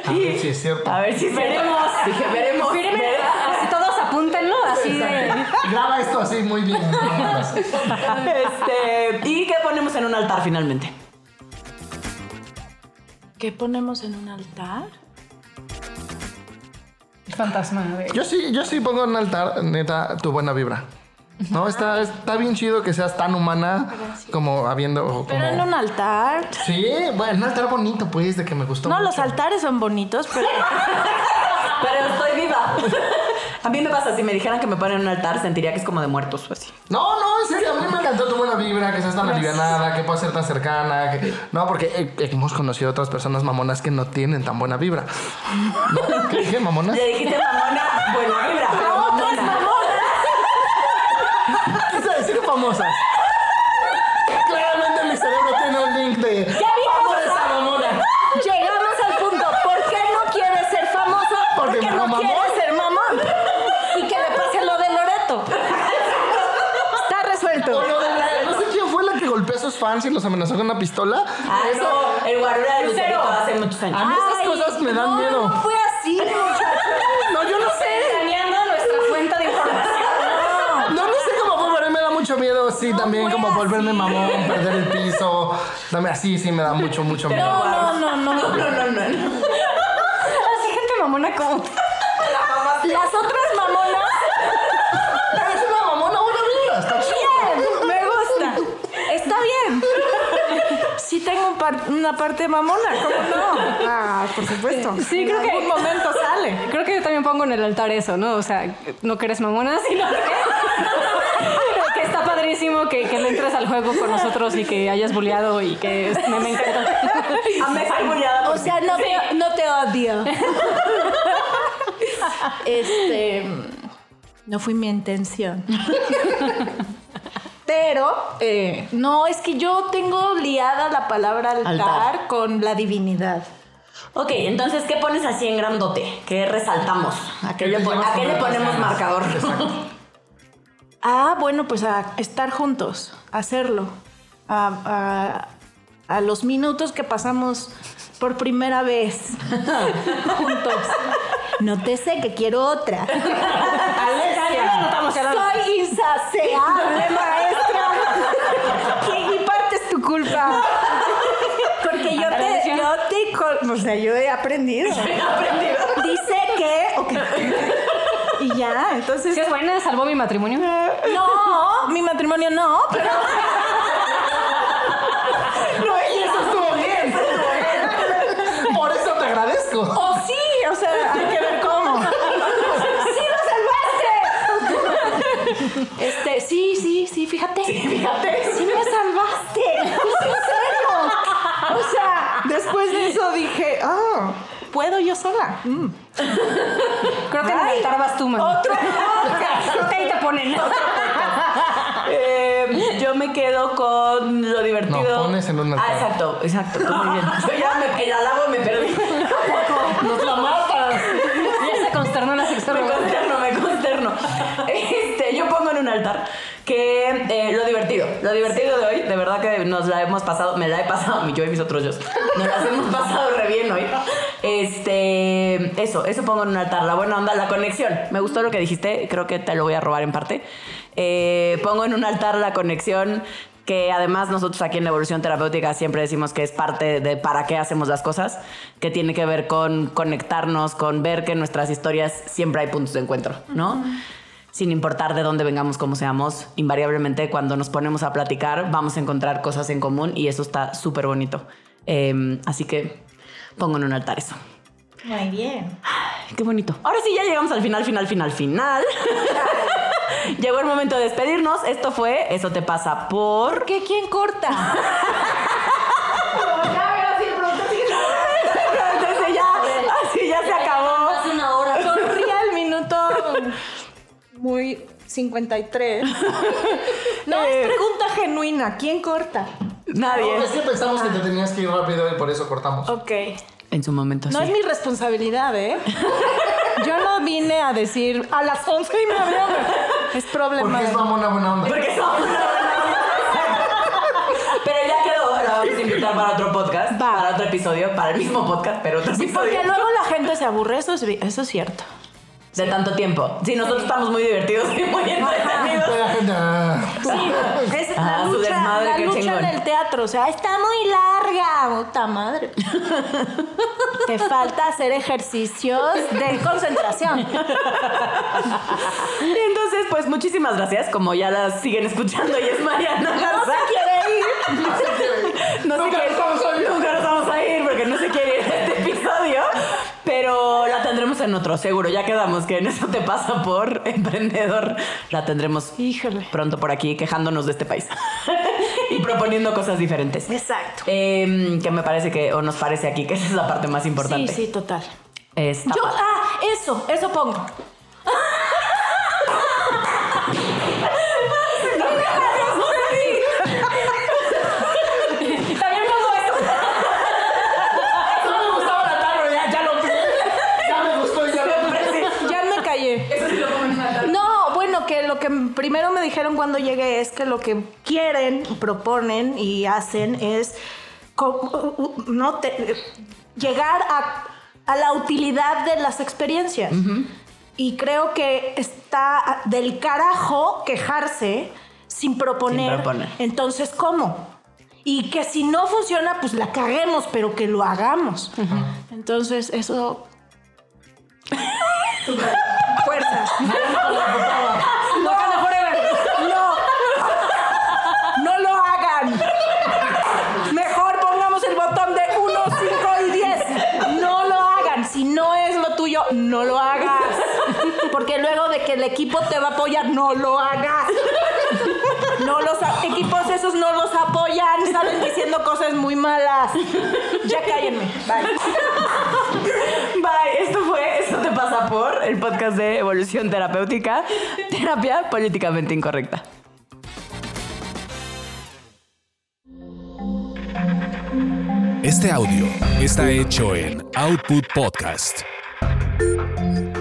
A ver si es cierto. A ver si veremos. Dije, veremos. Fíreme, todos apúntenlo, así de... Graba esto así muy bien. Este, ¿Y qué ponemos en un altar finalmente? ¿Qué ponemos en un altar? Fantasma, de... Yo sí, yo sí pongo en un altar, neta, tu buena vibra. No, está, está bien chido que seas tan humana como habiendo. Pero en un altar. Sí, bueno, un altar bonito, pues, de que me gustó. No, mucho. los altares son bonitos, pero. Pero estoy viva. A mí me pasa, si me dijeran que me ponen en un altar, sentiría que es como de muertos o así. No, no, en serio, a mí me encantó tu buena vibra, que seas tan alivianada, que puedas ser tan cercana. que- No, porque hemos conocido otras personas mamonas que no tienen tan buena vibra. ¿No? ¿Qué dije, mamonas? Le dijiste mamona, buena vibra, pero mamona. Quise decir famosas. Claramente mi cerebro tiene un link de. ¡Ya vimos esa mamona! Llegamos al punto. ¿Por qué no quieres ser famoso? Porque Porque me no mamó. quieres ser mamón. Y que le pase lo de Loreto. Está O resuelto. lo de la- no sé quién fue la que golpeó a sus fans y los amenazó con una pistola. Ah, no, el guarura de Lucerito hace muchos A años. mí esas cosas me dan no, miedo. No fue así. No, yo no sé. Saneando nuestra fuente de información. No, no sé cómo fue, pero a mí me da mucho miedo, sí, también fue como volverme así. mamón, perder el piso. Dame así, sí, me da mucho, mucho miedo. No, no, no, no. No, no, no, no. Así gente mamona como... Las otras mamonas. Eres una mamona buena vibra, está chido. Bien, me gusta. Está bien. Sí tengo un par- una parte mamona, ¿cómo no? Ah, por supuesto. Sí, creo en que- algún momento sale. Creo que yo también pongo en el altar eso, ¿no? O sea, no que eres mamona, sino que, que está padrísimo que, que le entres al juego con nosotros y que hayas bulleado y que me, me encanta. A O sea, no, te, no te odio. Este. No fue mi intención. Pero, eh, no, es que yo tengo liada la palabra altar, Altar. con la divinidad. Ok, entonces, ¿qué pones así en grandote? ¿Qué resaltamos? ¿A qué, ¿Qué le, pon- a qué ponemos marcador? Ah, bueno, pues a estar juntos, a hacerlo. A, a- a los minutos que pasamos por primera vez juntos. No te sé que quiero otra lo anotamos, ya lo anotamos. Soy insaciable, maestra. Y mi parte es tu culpa. Porque yo te, yo te, o sea, yo he aprendido. Dice que, ok. Y ya, entonces. Si es buena, salvó mi matrimonio. No, mi matrimonio no, pero. No, y eso estuvo bien. Por eso te agradezco. O sí, o sea, hay que ver cómo. ¡Sí lo salvaste! Este, sí, sí, sí, fíjate. Sí, fíjate. Sí me salvaste. Es en serio. O sea, después de eso dije, ah, puedo yo sola. Mm. Creo que en el Ay, altar vas tú, man. Otro que ahí te ponen. Eh, yo me quedo con lo divertido. No, pones en un altar. Ah, exacto, exacto. Muy bien. Yo ya me el alabo me perdí. Que eh, lo divertido, lo divertido de hoy, de verdad que nos la hemos pasado, me la he pasado, yo y mis otros yo, nos las hemos pasado re bien hoy. Este, eso, eso pongo en un altar, la buena onda, la conexión. Me gustó lo que dijiste, creo que te lo voy a robar en parte. Eh, pongo en un altar la conexión que además nosotros aquí en Evolución Terapéutica siempre decimos que es parte de para qué hacemos las cosas, que tiene que ver con conectarnos, con ver que en nuestras historias siempre hay puntos de encuentro, ¿no? Sin importar de dónde vengamos, cómo seamos, invariablemente cuando nos ponemos a platicar vamos a encontrar cosas en común y eso está súper bonito. Eh, así que pongo en un altar eso. Muy bien. Ay, Qué bonito. Ahora sí, ya llegamos al final, final, final, final. Llegó el momento de despedirnos. Esto fue Eso te pasa por... ¿Qué? ¿Quién corta? muy 53. No, Eh. es pregunta genuina. ¿Quién corta? Nadie. Es que pensamos que te tenías que ir rápido y por eso cortamos. Ok. En su momento, No sí. es mi responsabilidad, ¿eh? Yo no vine a decir a las 11 y media. Es problema. Porque es mamona buena onda. Porque somos Pero ya quedó, la vamos a invitar para otro podcast, Va. para otro episodio, para el mismo podcast, pero otro Sí, episodio. porque luego la gente se aburre, es, eso es cierto. De tanto tiempo. Sí, nosotros estamos muy divertidos y muy entretenidos. Ah. Sí, es Ah, la su lucha, desmadre, la lucha chingón. en el teatro. O sea, está muy larga, puta madre. Te falta hacer ejercicios de concentración. Y entonces, pues muchísimas gracias. Como ya las siguen escuchando y es Mariana No se quiere ir. No se a ir. Nunca nos vamos a ir porque no se quiere ir de este episodio. Pero la tendremos en otro, seguro. Ya quedamos que en eso te pasa por emprendedor. La tendremos Híjole. pronto por aquí quejándonos de este país y proponiendo cosas diferentes. Exacto. Em, que me parece que, o nos parece aquí, que esa es la parte más Sí, importante. sí, total. Está Yo, ah, eso, eso pongo. También pongo esto. No me gustaba la tarde, ya, ya lo vi. Ya me gustó y ya lo vi. Ya me callé. No, bueno, que lo que primero me dijeron cuando llegué es que lo que quieren, proponen y hacen es no te- llegar a, a la utilidad de las experiencias. Y creo que está del carajo quejarse sin proponer. Sin proponer. Entonces, ¿cómo? Y que si no funciona, pues la caguemos, pero que lo hagamos. Entonces, eso Fuerzas. No, no, no lo hagan. Mejor pongamos el botón de 1, 5 y 10. No lo hagan. Si no es lo tuyo, no lo hagas. Porque luego de que el equipo te va a apoyar, no lo hagas. No los a- equipos esos no los apoyan, salen diciendo cosas muy malas. Ya cállenme. Bye. Bye, esto fue Esto te pasa por el podcast de Evolución Terapéutica, terapia políticamente incorrecta. Este audio está hecho en Output Podcast. Thank you.